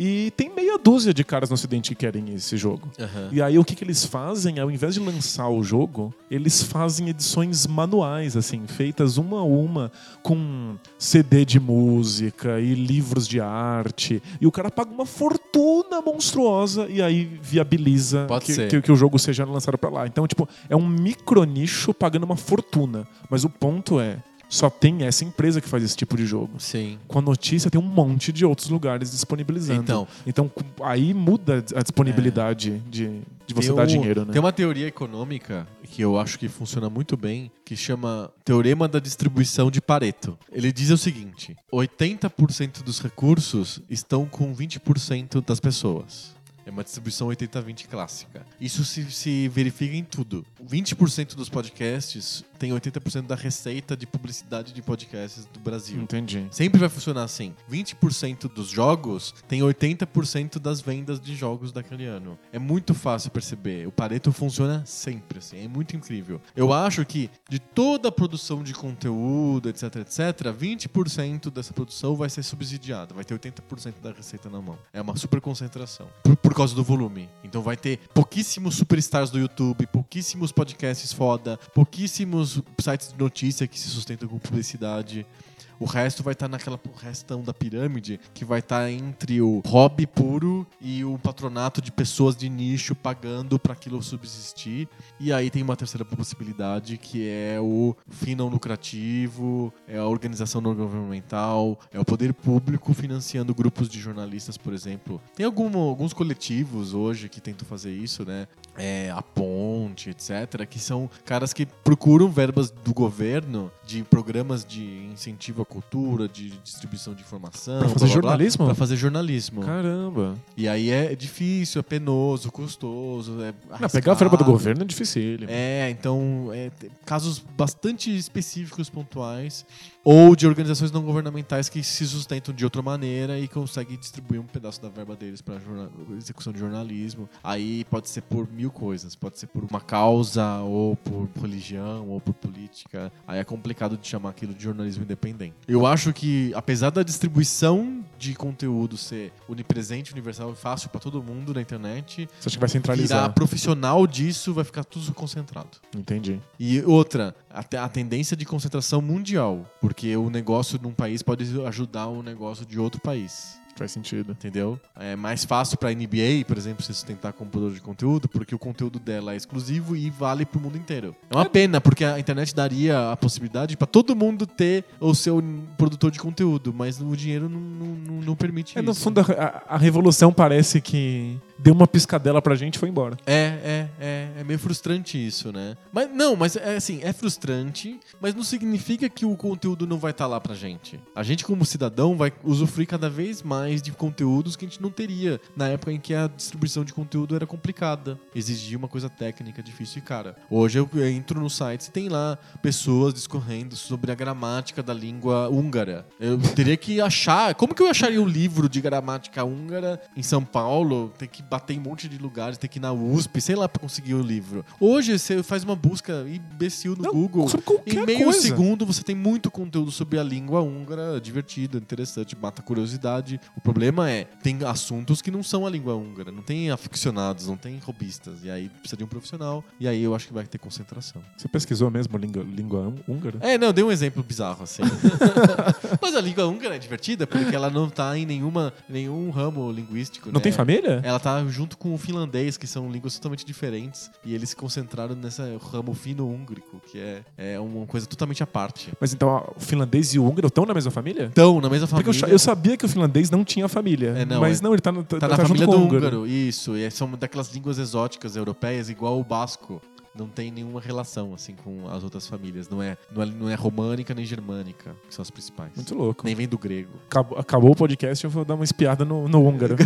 E tem meia dúzia de caras no Ocidente que querem esse jogo. E aí o que, que eles fazem? Ao invés de lançar o jogo, eles fazem edições manuais, assim, feitas uma a uma, com CD de música e livros de arte. E o cara paga uma fortuna monstruosa e aí viabiliza que, que- que o jogo seja lançado pra lá. Então, tipo, é um micro nicho pagando uma fortuna. Mas o ponto é. Só tem essa empresa que faz esse tipo de jogo. Sim. Com a notícia tem um monte de outros lugares disponibilizando. Então. então aí muda a disponibilidade de, de você Tem dar um- dinheiro, né? Tem uma teoria econômica que eu acho que funciona muito bem, que chama Teorema da Distribuição de Pareto. Ele diz o seguinte: 80% dos recursos estão com 20% das pessoas. É uma distribuição 80-20 clássica. Isso se, se verifica em tudo. 20% dos podcasts tem 80% da receita de publicidade de podcasts do Brasil. Entendi. Sempre vai funcionar assim. 20% dos jogos tem 80% das vendas de jogos daquele ano. É muito fácil perceber. O Pareto funciona sempre assim. É muito incrível. Eu acho que de toda a produção de conteúdo, etc, etc, 20% dessa produção vai ser subsidiada. Vai ter 80% da receita na mão. É uma super concentração. Por, por causa do volume. Então vai ter pouquíssimos superstars do YouTube, pouquíssimos podcasts foda, pouquíssimos sites de notícia que se sustentam com publicidade. O resto vai estar naquela restão da pirâmide que vai estar entre o hobby puro e o patronato de pessoas de nicho pagando para aquilo subsistir. E aí tem uma terceira possibilidade que é o fim não lucrativo, é a organização não governamental, é o poder público financiando grupos de jornalistas, por exemplo. Tem algum- alguns coletivos hoje que tentam fazer isso, né? É, a Ponte, etc., que são caras que procuram verbas do governo de programas de incentivo à cultura, de distribuição de informação. Pra fazer jornalismo? Para fazer jornalismo. Caramba. E aí é difícil, é penoso, custoso. É Não, pegar a verba do governo é difícil. É, então, é, casos bastante específicos, pontuais, ou de organizações não governamentais que se sustentam de outra maneira e conseguem distribuir um pedaço da verba deles para execução de jornalismo. Aí pode ser por mil coisas, pode ser por uma causa, ou por religião, ou por política. Aí é complicado de chamar aquilo de jornalismo independente. Eu acho que, apesar da distribuição de conteúdo ser onipresente, universal e fácil para todo mundo na internet, Você acha que vai virar centralizar? profissional disso vai ficar tudo concentrado. Entendi. E outra, a, a tendência de concentração mundial, porque o negócio de um país pode ajudar o negócio de outro país. Faz sentido. Entendeu? É mais fácil pra NBA, por exemplo, se sustentar como produtor de conteúdo, porque o conteúdo dela é exclusivo e vale pro mundo inteiro. É uma pena, porque a internet daria a possibilidade pra todo mundo ter o seu produtor de conteúdo, mas o dinheiro não, não, não- permite É, no isso. fundo, a, a revolução parece que deu uma piscadela pra gente e foi embora. É, é, é, é meio frustrante isso, né? Mas não, mas é assim, é frustrante, mas não significa que o conteúdo não vai estar lá pra gente. A gente, como cidadão, vai usufruir cada vez mais de conteúdos que a gente não teria na época em que a distribuição de conteúdo era complicada. Exigia uma coisa técnica, difícil e cara. Hoje eu entro no site e tem lá pessoas discorrendo sobre a gramática da língua húngara. Eu teria que achar. Como que eu acharia um livro de gramática húngara em São Paulo? Tem que bater em um monte de lugares, tem que ir na USP, sei lá, pra conseguir o livro. Hoje você faz uma busca imbecil no Não, Google. sobre qualquer Em meio coisa. segundo você tem muito conteúdo sobre a língua húngara, divertido, interessante, mata curiosidade. O problema é, tem assuntos que não são a língua húngara, não tem aficionados, não tem robistas. E aí precisa de um profissional, e aí eu acho que vai ter concentração. Você pesquisou mesmo língua, língua hún- húngara? É, não, dei um exemplo bizarro assim. <laughs> Mas a língua húngara é divertida porque ela não tá em nenhuma, nenhum ramo linguístico. Não né? tem família? Ela tá junto com o finlandês, que são línguas totalmente diferentes, e eles se concentraram nesse ramo fino-húngrico, que é, é uma coisa totalmente à parte. Mas então o finlandês e o húngaro estão na mesma família? Então, na mesma Porque família. eu, sa- eu sabia que o finlandês não tinha família. É, não, mas é- não, ele tá, no, tá, Tá na tá família do húngaro. húngaro, isso. E são daquelas línguas exóticas europeias, igual o basco. Não tem nenhuma relação, assim, com as outras famílias. Não é, não é, não é românica nem germânica, que são as principais. Muito louco. Nem vem do grego. Acabou, acabou o podcast, eu vou dar uma espiada no, no húngaro.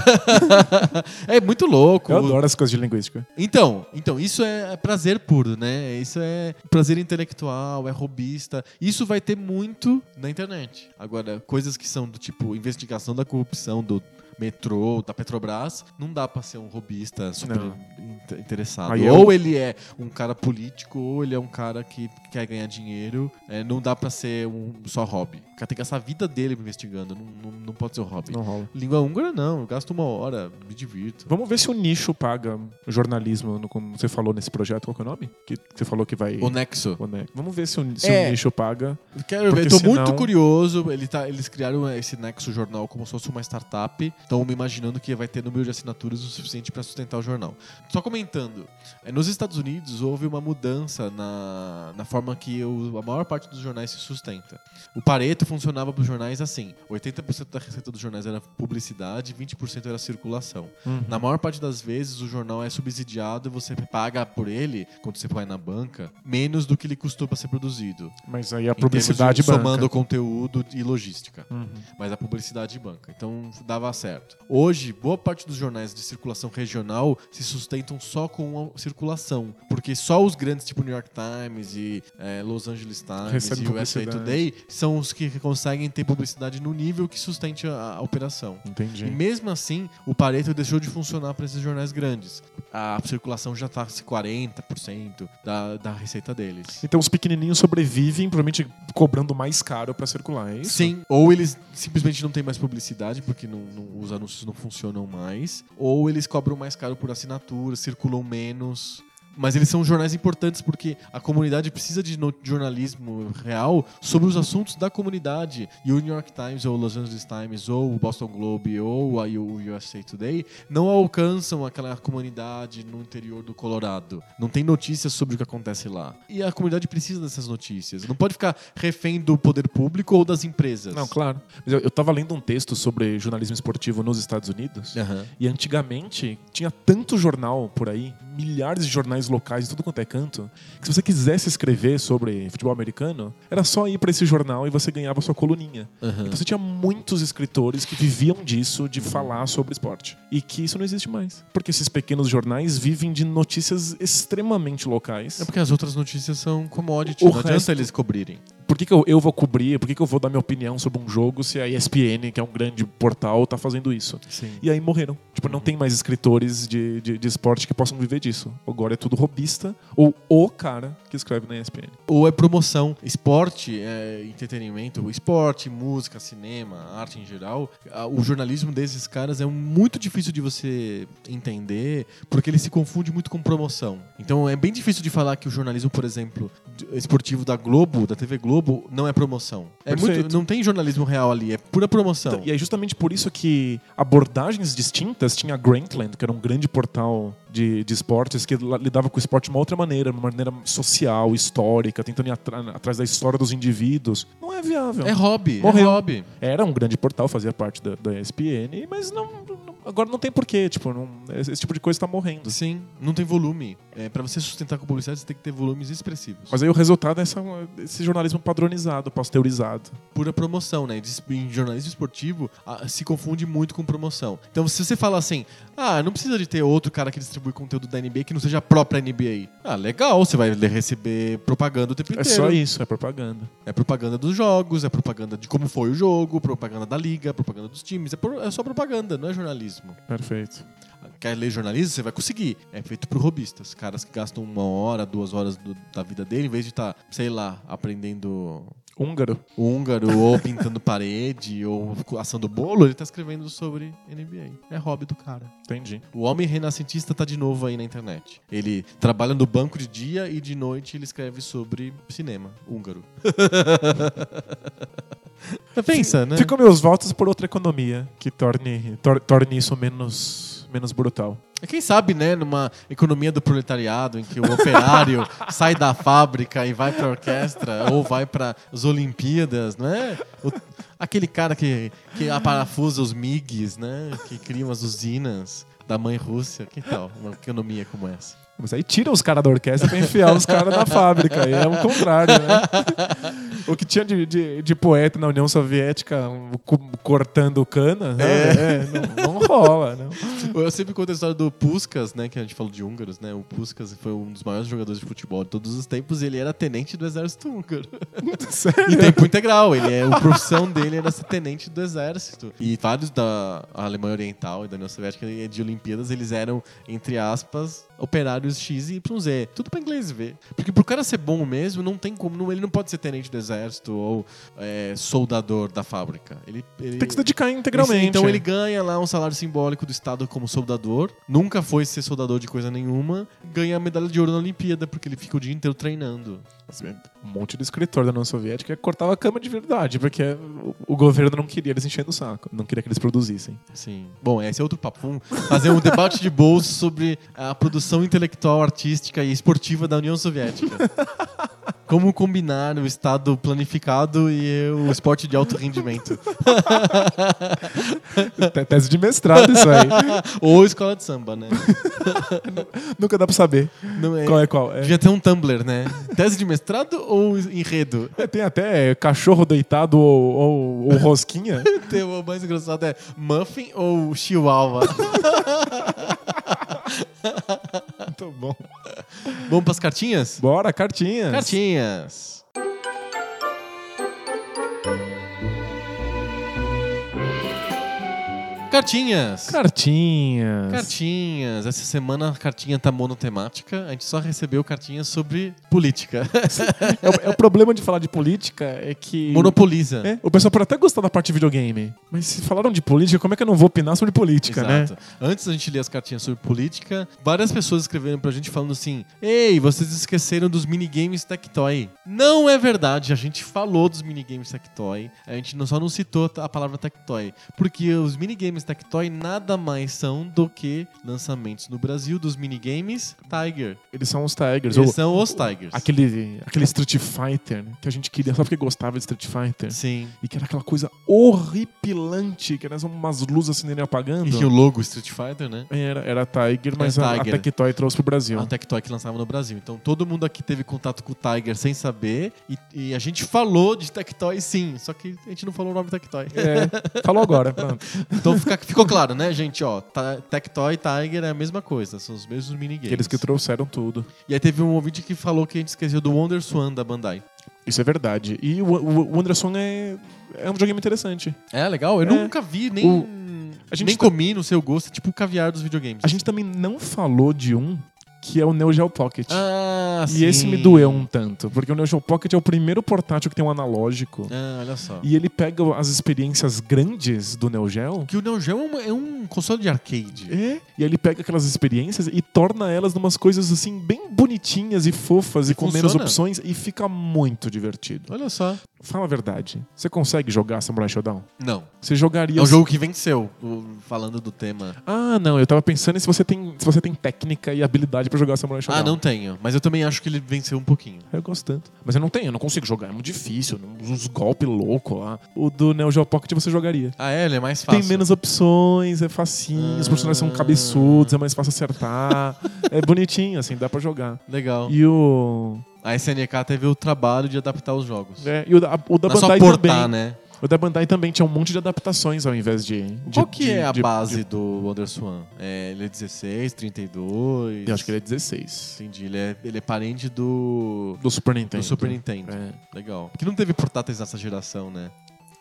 <laughs> é muito louco. Eu adoro as coisas de linguística. Então, então, isso é prazer puro, né? Isso é prazer intelectual, é robista. Isso vai ter muito na internet. Agora, coisas que são do tipo investigação da corrupção do metrô, da Petrobras, não dá pra ser um robista super in- interessado. Aí eu- ou ele é um cara político, ou ele é um cara que quer ganhar dinheiro. É, não dá pra ser um só hobby. O cara tem que gastar a vida dele investigando. Não, não, não pode ser um hobby. Não rola. Língua húngara, não. Eu gasto uma hora, me divirto. Vamos ver se o nicho paga jornalismo, no- como você falou nesse projeto. Qual que é o nome? Que que você falou que vai... O Nexo. o Vamos ver se o, se É. o nicho paga. Quero ver, tô senão- muito curioso. Ele tá, eles criaram esse Nexo Jornal como se fosse uma startup. estão imaginando que vai ter número de assinaturas o suficiente para sustentar o jornal. Só comentando, é, nos Estados Unidos houve uma mudança na, na forma que o, a maior parte dos jornais se sustenta. O Pareto funcionava para os jornais assim: 80% da receita dos jornais era publicidade, 20% era circulação. Na maior parte das vezes, o jornal é subsidiado e você paga por ele, quando você vai na banca, menos do que ele custou para ser produzido. Mas aí a publicidade de, banca. somando conteúdo e logística. Uhum. Mas a publicidade banca. Então dava certo. Hoje, boa parte dos jornais de circulação regional se sustentam só com a circulação. Porque só os grandes, tipo New York Times e eh, Los Angeles Times Recebem e USA. Today, são os que conseguem ter publicidade no nível que sustente a, a operação. Entendi. E mesmo assim, o Pareto deixou de funcionar para esses jornais grandes. A circulação já está 40% da, da receita deles. Então os pequenininhos sobrevivem, provavelmente cobrando mais caro pra circular, é isso? Sim, ou eles simplesmente não têm mais publicidade, porque não- não- os anúncios não funcionam mais, ou eles cobram mais caro por assinatura, circulam menos. Mas eles são jornais importantes porque a comunidade precisa de jornalismo real sobre os assuntos da comunidade. E o New York Times, ou o Los Angeles Times, ou o Boston Globe, ou a o USA Today não alcançam aquela comunidade no interior do Colorado. Não tem notícias sobre o que acontece lá. E a comunidade precisa dessas notícias. Não pode ficar refém do poder público ou das empresas. Não, claro. Mas eu, eu tava lendo um texto sobre jornalismo esportivo nos Estados Unidos. Aham. E antigamente tinha tanto jornal por aí, milhares de jornais locais em tudo quanto é canto, que se você quisesse escrever sobre futebol americano, era só ir pra esse jornal e você ganhava sua coluninha. Aham. Então você tinha muitos escritores que viviam disso, de falar sobre esporte. E que isso não existe mais. Porque esses pequenos jornais vivem de notícias extremamente locais. É porque as outras notícias são commodity. O não adianta resto- eles cobrirem. Por que, que eu, eu vou cobrir? Por que, que eu vou dar minha opinião sobre um jogo se a ESPN, que é um grande portal, tá fazendo isso? Sim. E aí morreram. Tipo, não tem mais escritores de, de, de esporte que possam viver disso. Agora é tudo robista ou o cara que escreve na ESPN. Ou é promoção. Esporte, é entretenimento, esporte, música, cinema, arte em geral. O jornalismo desses caras é muito difícil de você entender, porque ele se confunde muito com promoção. Então é bem difícil de falar que o jornalismo, por exemplo, esportivo da Globo, da TV Globo, não é promoção. É muito, não tem jornalismo real ali, é pura promoção. E é justamente por isso que abordagens distintas tinha a Grantland, que era um grande portal de, de esportes que lidava com o esporte de uma outra maneira, uma maneira social, histórica, tentando ir atrás da história dos indivíduos. Não é viável. É hobby, Morreu. é hobby. Era um grande portal, fazia parte da, da ESPN, mas não, não- agora não tem porquê. Tipo, não- esse, esse tipo de coisa está morrendo. Sim, não tem volume. É, para você sustentar com publicidade, você tem que ter volumes expressivos. Mas aí o resultado é essa, esse jornalismo padronizado, pasteurizado. pura promoção, né? Em jornalismo esportivo se confunde muito com promoção. Então, se você fala assim, ah, não precisa de ter outro cara que distribui conteúdo da NBA que não seja a própria NBA. Ah, legal, você vai receber propaganda o tempo É inteiro. só isso, é propaganda. É propaganda dos jogos, é propaganda de como foi o jogo, propaganda da liga, propaganda dos times. É, é só propaganda, não é jornalismo. Perfeito. Quer ler jornalismo? Você vai conseguir. É feito por robistas. Caras que gastam uma hora, duas horas do- da vida dele, em vez de estar, sei lá, aprendendo Húngaro. húngaro ou pintando <laughs> parede ou assando bolo, ele tá escrevendo sobre NBA. É hobby do cara. Entendi. O homem renascentista tá de novo aí na internet. Ele trabalha no banco de dia e de noite ele escreve sobre cinema húngaro. <laughs> Pensa, né? Ficam meus votos por outra economia que torne, tor- torne isso menos, menos brutal. É Quem sabe, né, numa economia do proletariado em que o operário <laughs> sai da fábrica e vai pra orquestra ou vai para as Olimpíadas, não é? O- aquele cara que, que aparafusa os MIGs, né? Que cria umas usinas da mãe Rússia. Que tal uma economia como essa? Mas aí tira os caras da orquestra pra enfiar os caras na fábrica. Aí é o contrário, né? <laughs> O que tinha de, de, de poeta na União Soviética co- cortando cana, é, é, não, não rola, né? Eu sempre conto a história do Puskas, né? Que a gente falou de húngaros, né? O Puskas foi um dos maiores jogadores de futebol de todos os tempos e ele era tenente do exército húngaro. <laughs> Em Sério? tempo integral. Ele é, a profissão dele era ser tenente do exército. E vários da Alemanha Oriental e da União Soviética de Olimpíadas, eles eram, entre aspas, operários cenários X e Y, Z. Tudo pra inglês ver. Porque pro cara ser bom mesmo, não tem como. não- ele não pode ser tenente do exército ou é, soldador da fábrica. Ele, ele- Tem que se dedicar integralmente. Então é. ele ganha lá um salário simbólico do Estado como soldador. Nunca foi ser soldador de coisa nenhuma. Ganha a medalha de ouro na Olimpíada, porque ele fica o dia inteiro treinando. Um monte de escritor da União Soviética cortava a cama de verdade, porque o, governo não queria eles enchendo o saco. Não queria que eles produzissem. Sim. Bom, esse é outro papo. Vamos fazer um debate de bolso sobre a produção intelectual, artística e esportiva da União Soviética. <laughs> Como combinar o Estado planificado e o esporte de alto rendimento. <laughs> Te- Tese de mestrado isso aí. <laughs> Ou escola de samba, né? <laughs> Nunca dá pra saber é... qual é qual. É. Devia ter um Tumblr, né? Tese de mestrado ou enredo? É, Tem até cachorro deitado ou, ou- ou rosquinha. Tem- O mais engraçado é Muffin ou Chihuahua? <laughs> Muito bom. Vamos pras cartinhas? Bora, cartinhas. Cartinhas. Cartinhas. Cartinhas. Cartinhas. Essa semana a cartinha tá monotemática. A gente só recebeu cartinhas sobre política. É, o, é o problema de falar de política é que. Monopoliza. É, o pessoal pode até gostar da parte de videogame. Mas se falaram de política, como é que eu não vou opinar sobre política, né? Exato. Antes da gente ler as cartinhas sobre política, várias pessoas escreveram pra gente falando assim: Ei, vocês esqueceram dos minigames Tectoy. Não é verdade, a gente falou dos minigames Tectoy. A gente não- só não citou a palavra Tectoy. Porque os minigames Tectoy nada mais são do que lançamentos no Brasil dos minigames Tiger. Eles são os Tigers. Eles são os Tigers. aquele, aquele Street Fighter né, que a gente queria só porque gostava de Street Fighter. Sim. E que era aquela coisa horripilante, que eram umas luzes e apagando. E o logo Street Fighter, né? Era, era Tiger, mas Era a, a Tiger. Tectoy trouxe pro Brasil. A Tectoy que lançava no Brasil. Então todo mundo aqui teve contato com o Tiger sem saber. E, e a gente falou de Tectoy sim, só que a gente não falou o nome Tectoy. É, falou agora, <laughs> pronto. Então fica- ficou claro, né, gente? Ó, ta- Tectoy e Tiger é a mesma coisa, são os mesmos minigames. Aqueles que trouxeram tudo. E aí teve um ouvinte que falou que a gente esqueceu do Wonder Swan da Bandai. Isso é verdade. E o, o, o Anderson é, é um videogame interessante. É legal, eu É. nunca vi, nem, O- a gente nem tá- comi no seu gosto, é tipo o caviar dos videogames. A gente também não falou de um que é o Neo Geo Pocket. Ah, e esse me doeu um tanto, porque o Neo Geo Pocket é o primeiro portátil que tem um analógico. Ah, olha só. E ele pega as experiências grandes do Neo Geo Que o Neo Geo é um, é console de arcade. É, e ele pega aquelas experiências e torna elas numas coisas assim bem bonitinhas e fofas e, E com menos funciona. opções e fica muito divertido. Olha só. Fala a verdade. Você consegue jogar Samurai Shodown? Não. Você jogaria É um jogo que venceu, falando do tema. Ah, não, eu tava pensando em se você tem, se você tem técnica e habilidade pra jogar Samurai Shodown. Ah, não tenho. Mas eu também acho que ele venceu um pouquinho. Eu gosto tanto. Mas eu não tenho, eu não consigo jogar, é muito difícil, uns golpes loucos lá. O do Neo Geo Pocket você jogaria. Ah, é? Ele é mais fácil. Tem menos opções, é facinho, os personagens são Ah. cabeçudos, é mais fácil acertar. <laughs> é bonitinho, assim, dá pra jogar. Legal. E o. A SNK teve o trabalho de adaptar os jogos. É, e o da, o da Não é só Bandai portar, também. né? O da Bandai também tinha um monte de adaptações ao invés de. de Qual que de- é a de- base do Wonder Swan? É, ele é 16, 32? eu acho que ele é 16. Entendi. Ele é, ele é parente do... Do Super Nintendo. Do Super Nintendo. É. Legal. Porque não teve portáteis nessa geração, né?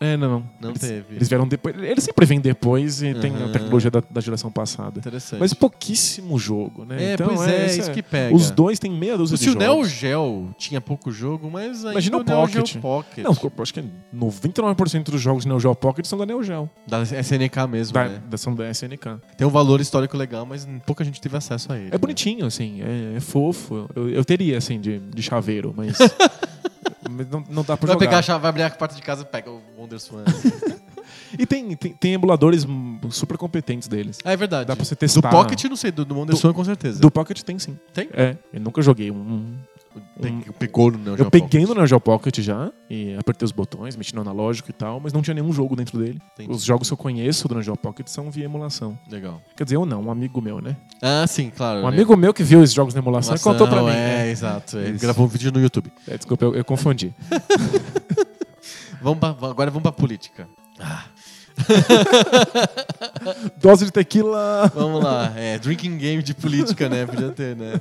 É, não, não. Não eles, teve. Eles vieram depois. Eles sempre vêm depois e tem a tecnologia da, da geração passada. Interessante. Mas pouquíssimo jogo, né? É, pois é, esse isso que pega. Os dois têm meia dúzia Se de o Neo jogos. Geo tinha pouco jogo, mas ainda Imagina o Neo Pocket. Geo Pocket. Não, acho que 99% dos jogos de Neo Geo Pocket são da Neo Geo. Da SNK mesmo, Da, né? da- são da SNK. Tem um valor histórico legal, mas pouca gente teve acesso a ele. É bonitinho, assim, é, é fofo. Eu, eu teria, assim, de, de chaveiro, mas. <laughs> mas não, não dá pra Vai jogar. pegar a chave, vai abrir a porta de casa e pega o Wonder Swan. E tem, tem, tem emuladores super competentes deles. ah, é verdade. Dá pra você Do testar. Pocket, não sei. Do, do Wonder Do- Swan, com certeza. Do Pocket tem sim. Tem? É, eu nunca joguei um. Pe- Pegou no Neo Geo Eu peguei no. Neo Geo Pocket já e apertei os botões, mexi no analógico e tal, mas não tinha nenhum jogo dentro dele. Entendi. Os jogos que eu conheço do Neo Geo Pocket são via emulação. Legal. Quer dizer, eu não, um amigo meu, né? Ah, sim, claro. Um né? amigo meu que viu esses jogos na emulação e Emulação, contou pra mim. É, É. exato. Ele Isso. gravou um vídeo no YouTube. É, desculpa, eu, eu confundi. <laughs> Vamos pra- agora vamos pra política. <laughs> Dose de tequila. Vamos lá. É, drinking game de política, né? Podia ter, né?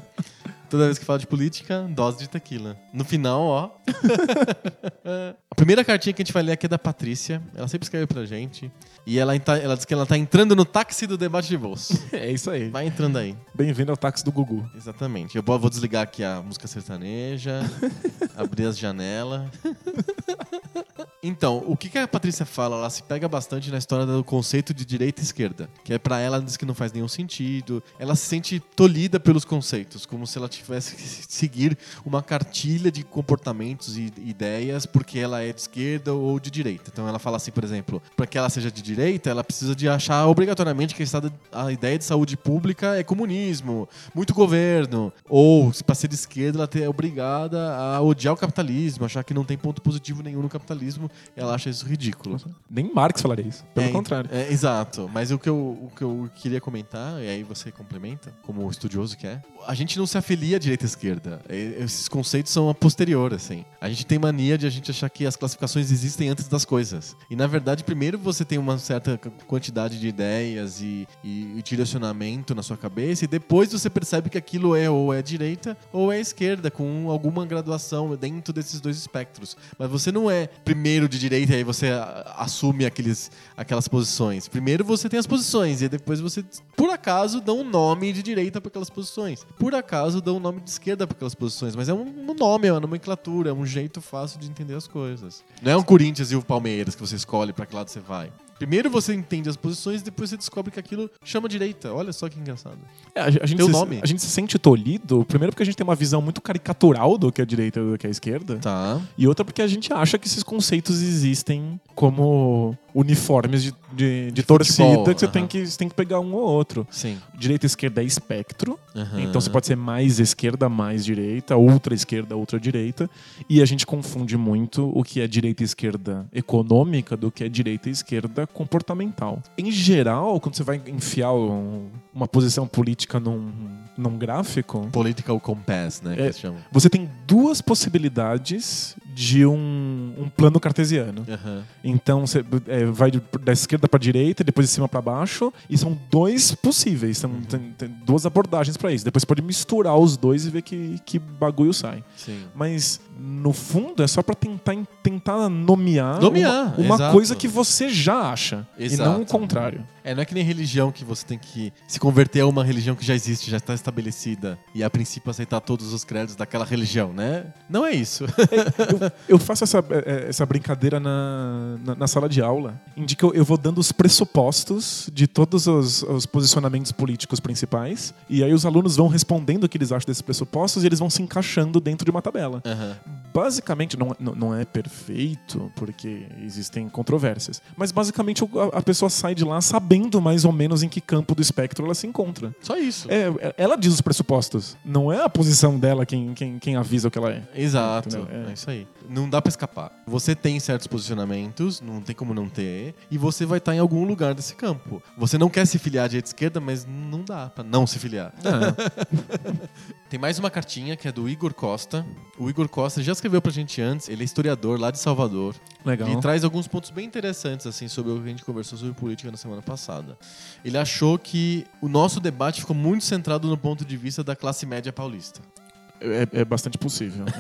Toda vez que fala de política, dose de tequila. No final, ó. <laughs> a primeira cartinha que a gente vai ler aqui é da Patrícia. Ela sempre escreve pra gente. E ela, tá- ela diz que ela tá entrando no táxi do debate de bolso. <laughs> É isso aí. Vai entrando aí. Bem-vindo ao táxi do Gugu. Exatamente. Eu vou desligar aqui a música sertaneja, <laughs> abrir as janelas. Então, o que que a Patrícia fala? Ela se pega bastante na história do conceito de direita e esquerda. Que é pra ela, ela diz que não faz nenhum sentido. Ela se sente tolhida pelos conceitos, como se ela tivesse que seguir uma cartilha de comportamentos e ideias porque ela é de esquerda ou de direita. Então ela fala assim, por exemplo, para que ela seja de direita, ela precisa de achar obrigatoriamente que a, ideia de saúde pública é comunismo, muito governo. Ou, para ser de esquerda, ela é obrigada a odiar o capitalismo, achar que não tem ponto positivo nenhum no capitalismo. Ela acha isso ridículo. Nem Marx falaria isso. Pelo É, contrário. é, exato. Mas o que, eu, o que eu queria comentar, e aí você complementa, como estudioso que é, a gente não se afilia à direita e à esquerda. Esses conceitos são a posterior, assim. A gente tem mania de a gente achar que as classificações existem antes das coisas. E na verdade, primeiro você tem uma certa qu- quantidade de ideias e, e- e direcionamento na sua cabeça, e depois você percebe que aquilo é ou é direita ou é esquerda, com alguma graduação dentro desses dois espectros. Mas você não é primeiro de direita e aí você assume aqueles, aquelas posições. Primeiro você tem as posições e depois você, por acaso, dá um nome de direita para aquelas posições. Por acaso, dá um nome de esquerda para aquelas posições. Mas é um, um nome, é uma nomenclatura, é um jeito fácil de entender as coisas. Não é um Corinthians e o Palmeiras que você escolhe para que lado você vai. Primeiro você entende as posições, depois você descobre que aquilo chama direita. Olha só que engraçado. É, a, gente Teu se, nome. a gente se sente tolhido, primeiro porque a gente tem uma visão muito caricatural do que é a direita e do que é a esquerda. Tá. E outra porque a gente acha que esses conceitos existem como uniformes de, de, de torcida futebol, que, você, tem aham. que você tem que pegar um ou outro. Sim. Direita e esquerda é espectro, Aham. então você pode ser mais esquerda, mais direita, ultra esquerda, ultra direita. E a gente confunde muito o que é direita e esquerda econômica do que é direita e esquerda comportamental. Em geral, quando você vai enfiar um- uma posição política num, num gráfico, Political compass, né? É. você tem duas possibilidades de um, um plano cartesiano. Aham. Então você é, vai da esquerda para direita, depois de cima para baixo, e são dois possíveis, são, tem, tem duas abordagens para isso. Depois você pode misturar os dois e ver que, que bagulho sai. Sim. Mas no fundo é só para tentar, tentar nomear, Nomear, uma, uma exato. coisa que você já acha e não o Exato. contrário. É, não é que nem religião que você tem que se converter a uma religião que já existe, já está estabelecida e a princípio aceitar todos os credos daquela religião, né? Não é isso. <laughs> Eu faço essa, eh, essa brincadeira na, na, na sala de aula, em que eu, eu vou dando os pressupostos de todos os, os posicionamentos políticos principais, e aí os alunos vão respondendo o que eles acham desses pressupostos e eles vão se encaixando dentro de uma tabela. Aham. Basicamente, não, não não é perfeito, porque existem controvérsias, mas basicamente a, pessoa sai de lá sabendo mais ou menos em que campo do espectro ela se encontra. Só isso. É, é- ela diz os pressupostos, não é a posição dela quem, quem, quem avisa o que ela é. Exato, é. É. isso aí. Não dá pra escapar. Você tem certos posicionamentos, não tem como não ter, e você vai estar em algum lugar desse campo. Você não quer se filiar à direita esquerda, mas não dá pra não se filiar. <laughs> Tem mais uma cartinha que é do Igor Costa. O Igor Costa já escreveu pra gente antes, ele é historiador lá de Salvador. Legal. E traz alguns pontos bem interessantes assim sobre o que a gente conversou sobre política na semana passada. Ele achou que o nosso debate ficou muito centrado no ponto de vista da classe média paulista. É, é bastante possível. né?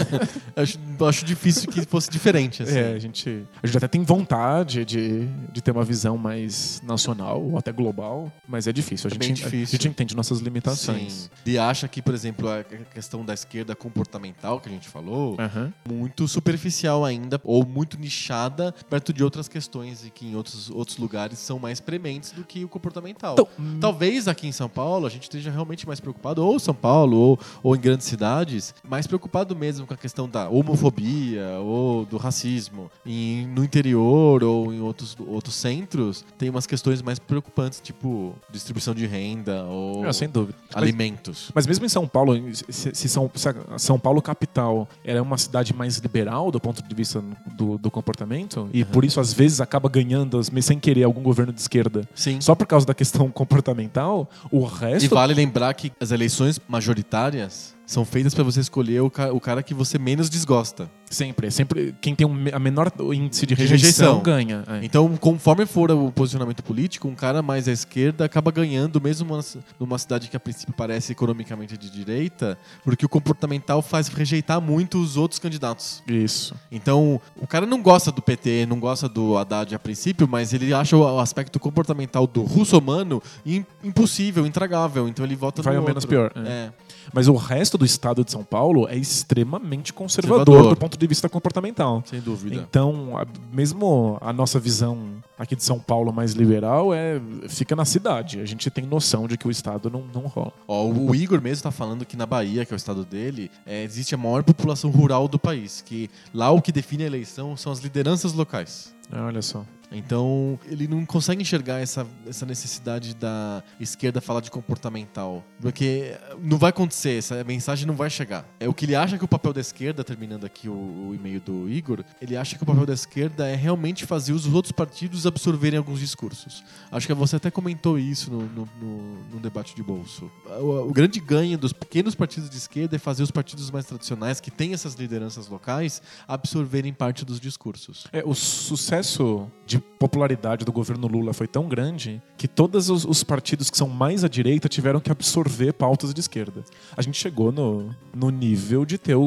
<laughs> Acho, acho difícil que fosse diferente. Assim. É, a gente, a gente até tem vontade de, de ter uma visão mais nacional ou até global, mas é difícil. A, É gente, difícil. a gente entende nossas limitações. Sim. E acha que, por exemplo, a questão da esquerda comportamental que a gente falou, Aham. muito superficial ainda, ou muito nichada perto de outras questões e que em outros, outros lugares são mais prementes do que o comportamental. Então, Talvez aqui em São Paulo a gente esteja realmente mais preocupado, ou São Paulo, ou, ou em grandes cidades, mais preocupado mesmo com a questão da homofobia ou do racismo. E no interior ou em outros, outros centros, tem umas questões mais preocupantes, tipo distribuição de renda ou é, sem dúvida. Mas, alimentos. mas mesmo em São Paulo, se, se São, se São Paulo capital ela é uma cidade mais liberal do ponto de vista do, do comportamento, e por isso às vezes acaba ganhando, sem querer, algum governo de esquerda, Sim. só por causa da questão <laughs> comportamental, o E resto vale lembrar que as eleições majoritárias são feitas pra você escolher o, ca- o cara que você menos desgosta. Sempre. É sempre quem tem um a menor índice de Rejeição. rejeição, ganha. É. Então, conforme for o posicionamento político, um cara mais à esquerda acaba ganhando, mesmo numa, cidade que a princípio parece economicamente de direita, porque o comportamental faz rejeitar muito os outros candidatos. Isso. Então, o cara não gosta do PT, não gosta do Haddad a princípio, mas ele acha o aspecto comportamental do russomano im- impossível, intragável. Então ele vota Vai no ao menos pior, é. É. Mas o resto do estado de São Paulo é extremamente conservador, Conservador. do ponto de vista comportamental. sem dúvida. Então, a- mesmo a nossa visão aqui de São Paulo mais liberal é fica na cidade. A gente tem noção de que o estado não, não rola. Ó, o Igor mesmo tá falando que na Bahia, que é o estado dele, é, existe a maior população rural do país. Que lá o que define a eleição são as lideranças locais. Olha só. Então, ele não consegue enxergar essa, essa necessidade da esquerda falar de comportamental. Porque não vai acontecer, essa mensagem não vai chegar. É o que ele acha que o papel da esquerda, terminando aqui o, o e-mail do Igor, ele acha que o papel da esquerda é realmente fazer os outros partidos absorverem alguns discursos. Acho que você até comentou isso no, no, no- no debate de bolso. O, o grande ganho dos pequenos partidos de esquerda é fazer os partidos mais tradicionais, que têm essas lideranças locais, absorverem parte dos discursos. É, o sucesso de popularidade do governo Lula foi tão grande que todos os, os partidos que são mais à direita tiveram que absorver pautas de esquerda. A gente chegou no, no nível de ter o,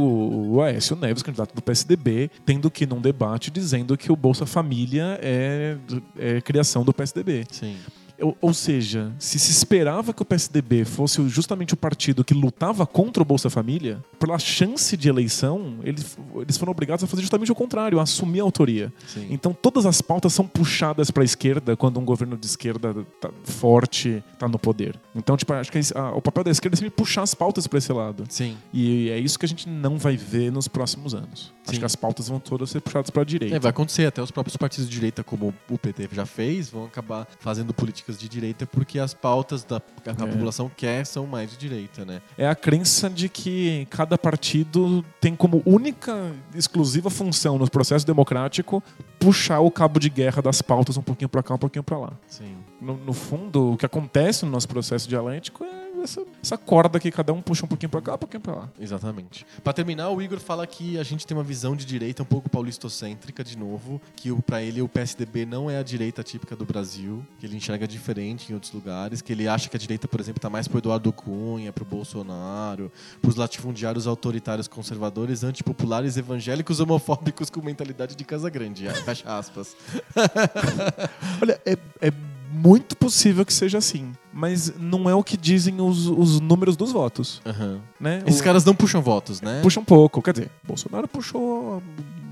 o Aécio Neves, candidato do PSDB, tendo que ir num debate dizendo que o Bolsa Família é, é criação do PSDB. Sim. Ou, ou seja, se se esperava que o PSDB fosse justamente o partido que lutava contra o Bolsa Família, pela chance de eleição, eles, eles foram obrigados a fazer justamente o contrário, a assumir a autoria. Sim. Então todas as pautas são puxadas para a esquerda quando um governo de esquerda tá forte está no poder. Então, tipo, acho que a- o papel da esquerda é sempre puxar as pautas para esse lado. Sim. E é isso que a gente não vai ver nos próximos anos. Sim. Acho que as pautas vão todas ser puxadas para a direita. É, vai acontecer. Até os próprios partidos de direita, como o PT já fez, vão acabar fazendo políticas de direita porque as pautas da que a É. população quer são mais de direita, né? é a crença de que cada partido tem como única exclusiva função no processo democrático puxar o cabo de guerra das pautas um pouquinho para cá, um pouquinho para lá. Sim. No, no fundo, o que acontece no nosso processo dialético é essa, essa corda que cada um puxa um pouquinho para cá, um pouquinho para lá. Exatamente. Pra terminar, o Igor fala que a gente tem uma visão de direita um pouco paulistocêntrica, de novo, que o- pra ele o PSDB não é a direita típica do Brasil, que ele enxerga diferente em outros lugares, que ele acha que a direita, por exemplo, tá mais pro Eduardo Cunha, pro Bolsonaro, pros latifundiários autoritários conservadores, antipopulares, evangélicos, homofóbicos com mentalidade de casa grande. Ah, Fecha aspas. <laughs> Olha, é, é muito possível que seja assim, mas não é o que dizem os, os números dos votos, Aham. né? Esses O- caras não puxam votos, né? puxam pouco, quer dizer, Bolsonaro puxou um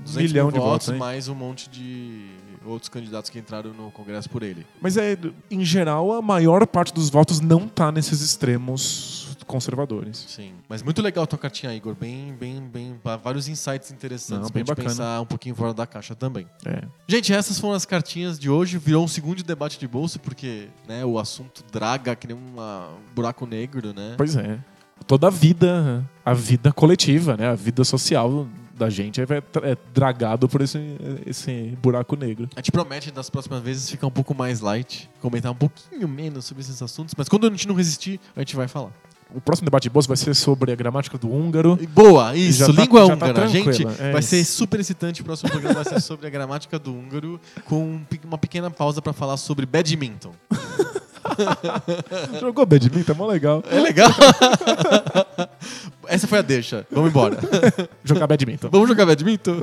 200 milhão mil de votos, né? mais um monte de outros candidatos que entraram no Congresso por ele. Mas é, em geral, a maior parte dos votos não tá nesses extremos conservadores. Sim. Mas muito legal a tua cartinha, Igor. Bem, bem, bem. Vários insights interessantes Não, pra bem gente bacana. pensar um pouquinho fora da caixa também. É. Gente, essas foram as cartinhas de hoje. Virou um segundo debate de bolsa, porque né, o assunto draga que nem uma- um buraco negro, né? Pois é. Toda a vida, a vida coletiva, né? A vida social da gente é, é dragado por esse, esse buraco negro. A gente promete das próximas vezes ficar um pouco mais light, comentar um pouquinho menos sobre esses assuntos, mas quando a gente não resistir, a gente vai falar. O próximo debate de bolsa vai ser sobre a gramática do húngaro. Boa, isso, tá- língua tá húngara. tranquila, gente, é vai isso. ser super excitante. O próximo programa vai ser sobre a gramática do húngaro, com um uma pequena pausa pra falar sobre badminton. <laughs> Jogou badminton, é mó legal. É legal? <laughs> <laughs> Essa foi a deixa. Vamos embora. <laughs> Jogar badminton. Vamos jogar badminton?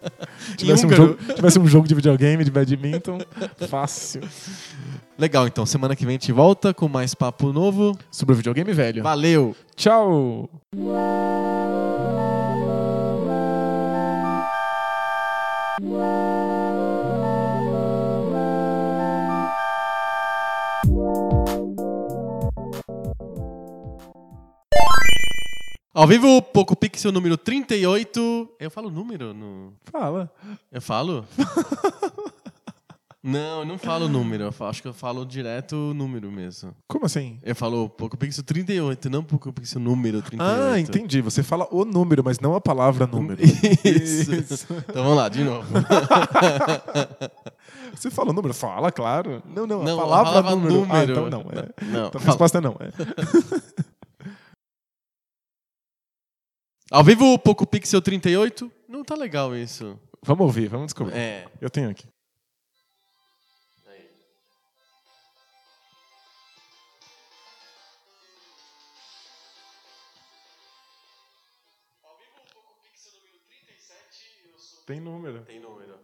<laughs> Tivesse um, jogo, tivesse um jogo de videogame de badminton, fácil. Legal, então. Semana que vem a gente volta com mais papo novo. Sobre o videogame velho. Valeu! Tchau! Ao vivo, Poco Pixel número 38. Eu falo número? No... Fala. Eu falo? <laughs> não, eu não falo número. Eu falo- acho que eu falo direto o número mesmo. Como assim? Eu falo Poco Pixel 38, não Poco Pixel número 38. Ah, entendi. Você fala o número, mas não a palavra número. <laughs> Isso. Então vamos lá, de novo. <laughs> Você fala o número? Fala, claro. Não, não, Não, a a palavra, palavra número. Ah, número. então não. É. Não, Então a resposta é não. É. Ao vivo, o Poco Pixel 38. Não tá legal isso. Vamos ouvir, vamos descobrir. É. Eu tenho aqui. Tem número. Tem número.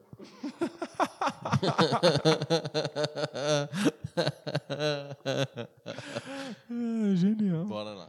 <laughs>